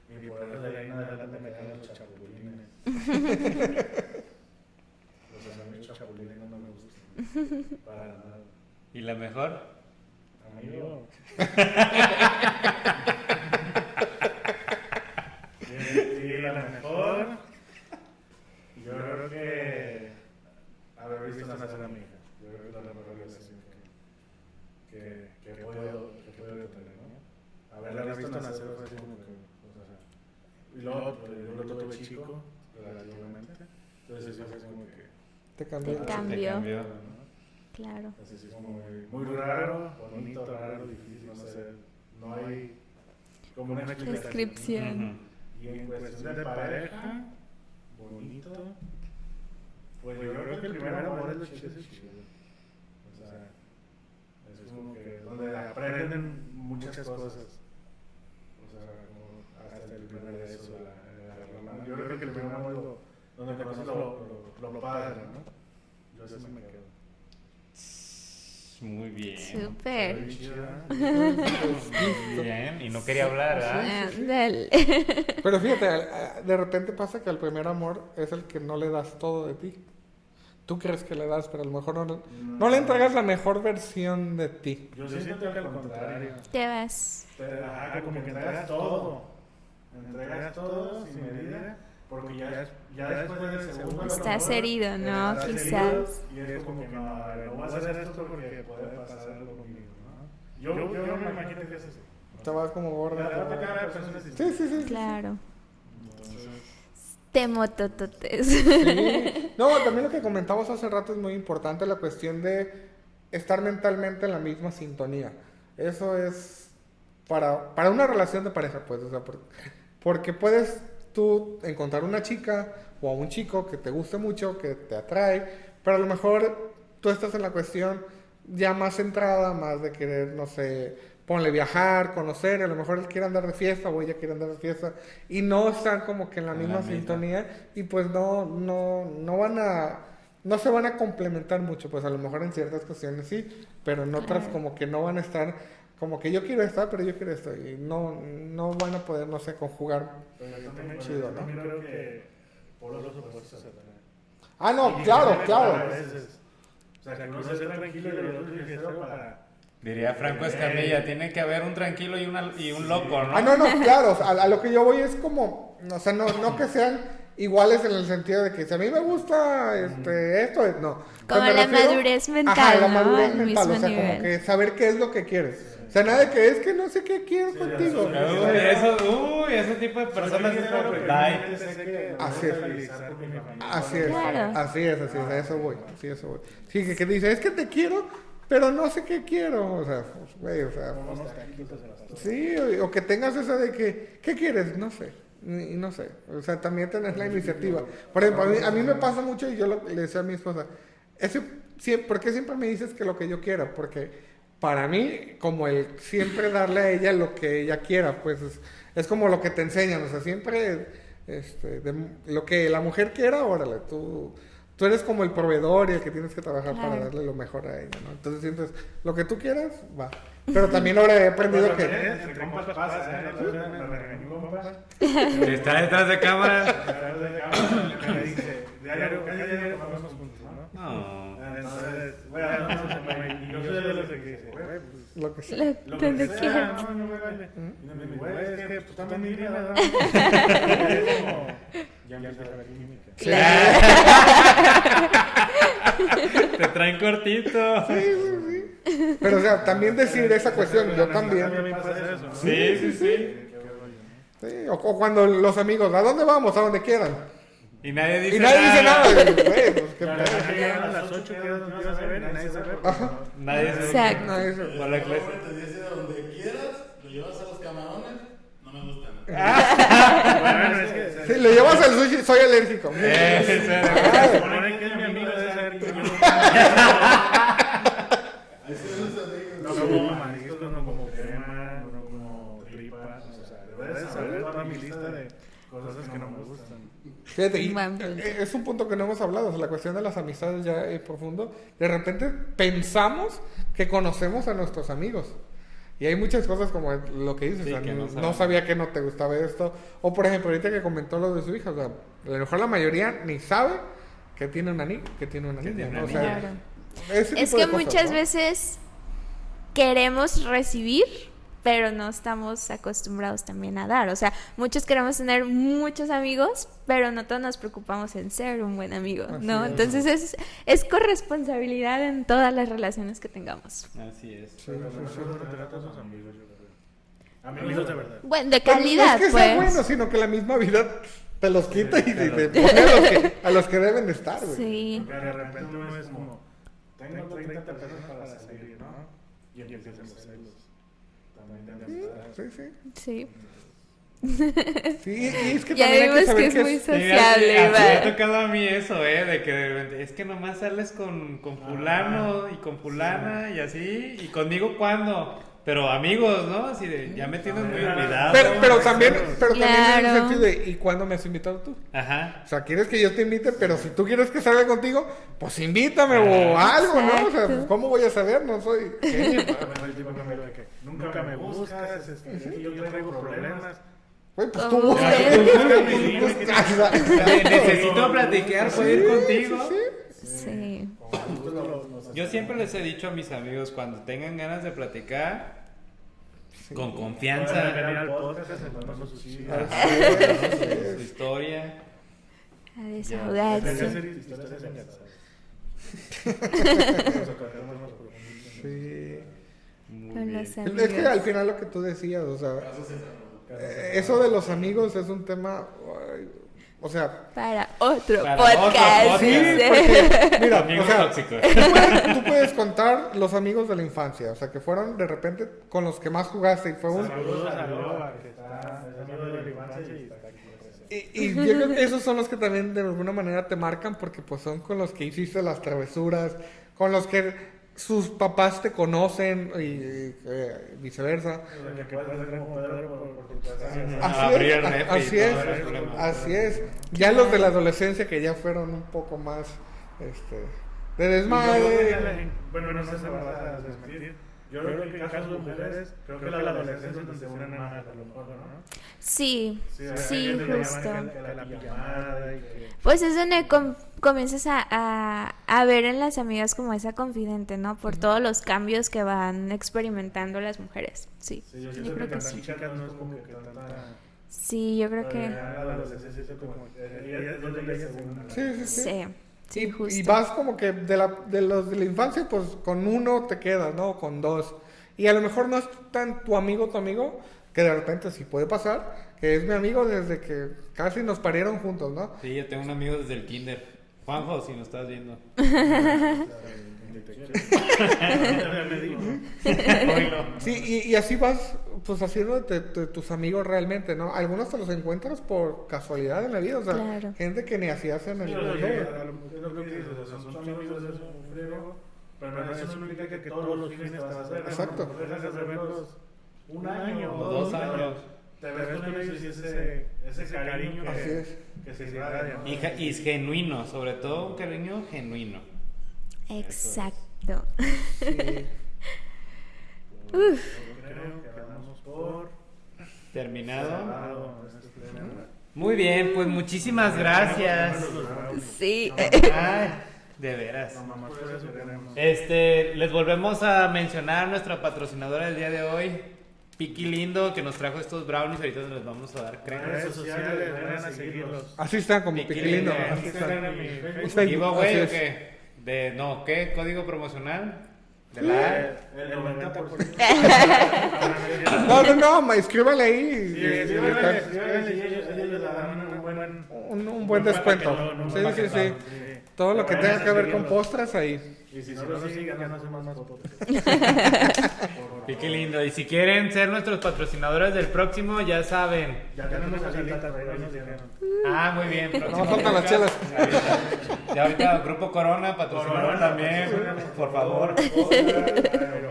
Y por eso de ahí en adelante me caen los chapulines. los amigos chapulines no me gustan. Para nada. ¿Y la mejor? Amigo. y, la mejor. Yo creo que haber visto nacer a mi hija. Yo creo que es la mejor que, que, que, podido, que podido tener, ¿no? Haberla visto nacer fue así como que. Y luego, pues, yo lo tuve chico, relativamente. Entonces, eso es como que. Te cambió. Te cambió. Claro. Entonces, es como muy, muy raro, bonito, raro, difícil, no sé. No hay como una descripción. Y en cuestión de pareja, bonito. Pues yo creo que el primer amor es lo chido, es chido. O sea, es como que donde aprenden muchas cosas primer beso, la, la, Yo creo que el primer amor es donde conoces lo, lo, lo, padre, ¿no? Yo así me quedo. Muy bien. Súper. Bien, y no quería hablar, ¿verdad? Pero fíjate, de repente pasa que el primer amor es el que no le das todo de ti. Tú crees que le das, pero a lo mejor no, no, no le entregas la mejor versión de ti. Yo siento que al contrario. Te vas. Te, ajá, como que entregas todo entregas todo sin medida, porque ya, ya después del segundo... Estás herido, ¿no? Quizás. y es como que no, a ver, no voy a hacer esto porque puede pasar algo conmigo, ¿no? Yo, yo, yo me imagino que es así. Te vas como gorda. Sí, sí, sí. Claro. Temotototes. Sí. No, también lo que comentamos hace rato es muy importante, la cuestión de estar mentalmente en la misma sintonía. Eso es para, para una relación de pareja, pues, o sea, porque porque puedes tú encontrar una chica o a un chico que te guste mucho, que te atrae, pero a lo mejor tú estás en la cuestión ya más centrada, más de querer, no sé, ponle viajar, conocer, a lo mejor él quiere andar de fiesta o ella quiere andar de fiesta y no están como que en la misma sintonía y pues no, no, no van a, no se van a complementar mucho, pues a lo mejor en ciertas cuestiones sí, pero en otras como que no van a estar como que yo quiero estar, pero yo quiero esto. Y no, no van a poder, no sé, conjugar pero chido, ¿no? Yo creo que por los opuestos Ah, no, claro, claro. O sea, que no se tranquilo y el otro para... Diría Franco Escamilla, tiene que haber un tranquilo y, una, y un loco, ¿no? Ah, no, no, claro, a, a, lo que yo voy es como, o sea, no, no que sean iguales en el sentido de que si a mí me gusta este, esto, no. Como la madurez mental, ajá, la madurez mental, o sea, como que saber qué es lo que quieres. O sea, nada de que es que no sé qué quiero contigo. Uy, eso, uy, ese tipo de personas es Así es. Así es. Así es, así es. A eso voy. Así eso voy. Sí, que, que dice, es que te quiero, pero no sé qué quiero. O sea, pues, güey, o sea. Sí, o, que tengas esa de que, ¿qué quieres? No sé. Y no sé. O sea, también tener la iniciativa. Por ejemplo, a mí, a mí me pasa mucho y yo le decía a mi esposa, ese, ¿por qué siempre me dices que lo que yo quiera? Porque para mí, como el siempre darle a ella lo que ella quiera, pues es, como lo que te enseñan, o sea, siempre este, lo que la mujer quiera, órale, tú tú eres como el proveedor y el que tienes que trabajar para darle lo mejor a ella, ¿no? Entonces sientes, lo que tú quieras, va. Pero también ahora he aprendido que... Está detrás de cámara. No. Entonces, bueno, yo soy de los que dice, lo que sea. Lo que sea. No, no me vale. Es que pues. Ya me la química. Te traen cortito. Sí, sí. Pero, o sea, también decir esa cuestión, yo también. Sí, sí, sí. Sí, o, o, cuando los amigos, ¿a dónde vamos? A donde quieran. Y nadie dice y nadie nada. dice nada. Güey, pues, ¿qué claro, llegan a las 8, que no ibas a ver, nadie se ve. Ajá. Nadie se Exacto. Nadie se Por la clase. te dice donde quieras, lo llevas a los camarones, no me gustan. bueno, es que... Sí, lo llevas al sushi, soy alérgico. Eh, Se supone que es mi amigo de ser. No como mariscos, no como crema, no como tripas. O sea, debes saber toda mi lista de cosas que no me gustan. Fíjate, y, eh, es un punto que no hemos hablado, o sea, la cuestión de las amistades ya es profundo. De repente pensamos que conocemos a nuestros amigos. Y hay muchas cosas como lo que dices, Sí, o sea, que no sabía que no te gustaba esto. O por ejemplo, ahorita que comentó lo de su hija, o sea, a lo mejor la mayoría ni sabe que tiene una, ni que tiene una Que niña. tiene ¿no? O sea, Es que cosas, muchas ¿no? veces queremos recibir, pero no estamos acostumbrados también a dar. O sea, muchos queremos tener muchos amigos, pero no todos nos preocupamos en ser un buen amigo, Así ¿no? es. Entonces es, es corresponsabilidad en todas las relaciones que tengamos. Así es. Sí, sí, sí. Te tratan sus amigos. Amigos de verdad. Bueno, de Pero calidad, no es que sea pues. bueno, sino que la misma vida te los quita y te, te pone a los, que, a los que deben de estar, güey. Sí. Porque de repente uno es como, tengo 30 pesos para salir, ¿no? Y empiezan los celos. Sí, sí. Sí. Sí, y es que Ya también hay que vimos saber que es que muy es- Sí, así- sociable, así me ha tocado a mí eso, ¿eh? De que de repente, es que nomás sales con, con fulano y con fulana y así, y conmigo cuándo. Pero amigos, ¿no? Así de, ya me tienes muy olvidado. Pero, pero también, pero también en el Claro. sentido de, ¿y cuándo me has invitado tú? Ajá. O sea, quieres que yo te invite, pero si tú quieres que salga contigo, pues invítame o algo, ¿no? O sea, Exacto. ¿cómo voy a saber? No soy genio. Nunca me buscas, este, es que yo traigo problemas. Güey, pues ¿Cómo tú buscas. Necesito platicar, ¿puedo ir contigo? Sí. Yo siempre les he dicho a mis amigos, cuando tengan ganas de platicar, con confianza, su historia. A desahogarse. Sí. Es que al final lo que tú decías, o sea, eh, eso de los amigos es un tema, ay, o sea, Para otro Para podcast. otro sí, porque, mira, Amigos o sea, tóxicos. tú puedes, tú puedes contar los amigos de la infancia, o sea, que fueron de repente con los que más jugaste y fue un... Y, y yo creo que esos son los que también de alguna manera te marcan porque pues son con los que hiciste las travesuras, con los que sus papás te conocen y eh, viceversa. Así es, y así es, así. Ya los de la adolescencia que ya fueron un poco más este, de desmadre. Bueno, no sé si vas a desmentir. Yo creo que en el caso de mujeres, creo que la adolescencia es donde se unen más a lo mejor, ¿no? Sí, sí, justo. y Pues es donde comienzas a, a, a ver en las amigas como esa confidente, ¿no? Por todos los cambios que van experimentando las mujeres. Sí, Sí, yo yo que creo que tantas sí. no es como que tanta... Sí, yo creo que. Sí, sí, sí. sí. Sí, Y, justo. y vas como que de, la, de los de la infancia, pues con uno te quedas, ¿no? Con dos. Y a lo mejor no es tan tu amigo, tu amigo, que de repente sí puede pasar, que es mi amigo desde que casi nos parieron juntos, ¿no? Sí, yo tengo un amigo desde el kinder. Juanjo, si nos estás viendo. Sí, y, y así vas pues haciendo de, tus amigos realmente, ¿no? Algunos te los encuentras por casualidad en la vida, o sea, gente que ni así hacen el... De pero eso no significa que todos los fines te vas a hacer. Exacto. un año o dos años. Te ves con ellos y ese, ese cariño que, que se irradia. Y, es genuino, sobre todo un cariño genuino. Exacto. Uf. Creo que damos por terminado. Muy bien, pues muchísimas gracias. Sí. De veras. Este, les volvemos a mencionar nuestra patrocinadora del día de hoy, Piki Lindo, que nos trajo estos brownies. Ahorita les vamos a dar crema. Redes sociales, a seguirlos. Así están, como Piki, Lindo. Así o qué? De, no, ¿qué? ¿Código promocional? De la... El 90%. no, no, no, escríbale ahí. Sí, un, un buen descuento. Sí, sí, sí. Todo lo que tenga que ver con postres ahí. Y si no, lo siguen, ya no hacemos más Y qué lindo. Y si quieren ser nuestros patrocinadores del próximo, ya saben. Ya tenemos salita, nos dijeron. Ah, muy bien. No faltan las chelas. Ya ahorita Grupo Corona, patrocinador también, por favor.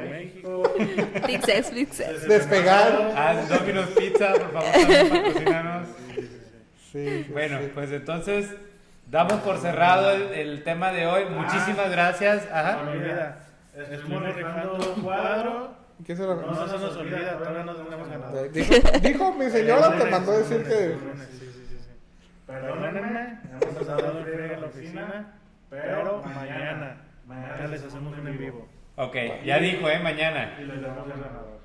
México. Pizzas, pizzas. Despegar. Ah, Domino's Pizza, por favor, también patrocinanos. Sí, bueno, pues entonces Damos por cerrado el, tema de hoy. Muchísimas gracias. Ajá. Estuvimos rifando un cuadro. ¿Qué se lo No, se nos olvida, todavía no tenemos ganado. Dijo, dijo mi señora, te mandó a decir que. Sí, sí, sí. Perdónenme, hemos dado el en la oficina, pero mañana, mañana les hacemos un en vivo. Ok, ya dijo, ¿eh? Mañana. Y les damos el ganador.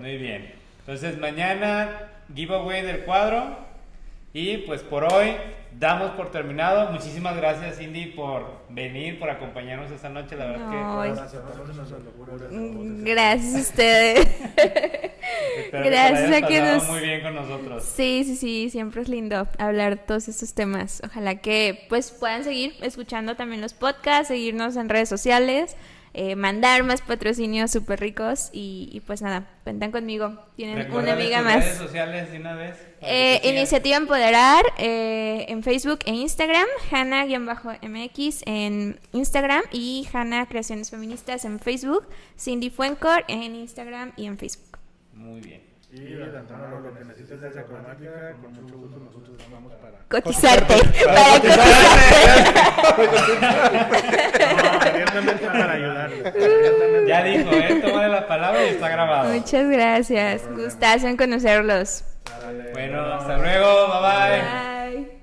Muy bien. Entonces, mañana, giveaway del cuadro. Y pues por hoy damos por terminado. Muchísimas gracias, Cindy, por venir, por acompañarnos esta noche. La verdad que. Gracias a ustedes. gracias a quienes. muy bien con nosotros. Sí, sí, sí. Siempre es lindo hablar de todos estos temas. Ojalá que pues puedan seguir escuchando también los podcasts, seguirnos en redes sociales. Eh, mandar más patrocinios súper ricos y, pues nada, cuentan conmigo. Tienen una amiga más. redes sociales de una vez? Eh, Iniciativa Empoderar eh, en Facebook e Instagram, Hanna-MX en Instagram y Hanna Creaciones Feministas en Facebook, Cindy Fuencor en Instagram y en Facebook. Muy bien. Y adelantando lo que necesites de esa cromática, con mucho gusto nosotros vamos para cotizarte. Para cotizarte. para ayudarle. Ya dijo, ¿eh? Tómale la palabra y está grabado. Muchas gracias. Gustazo en conocerlos. Bueno, hasta luego. bye. bye.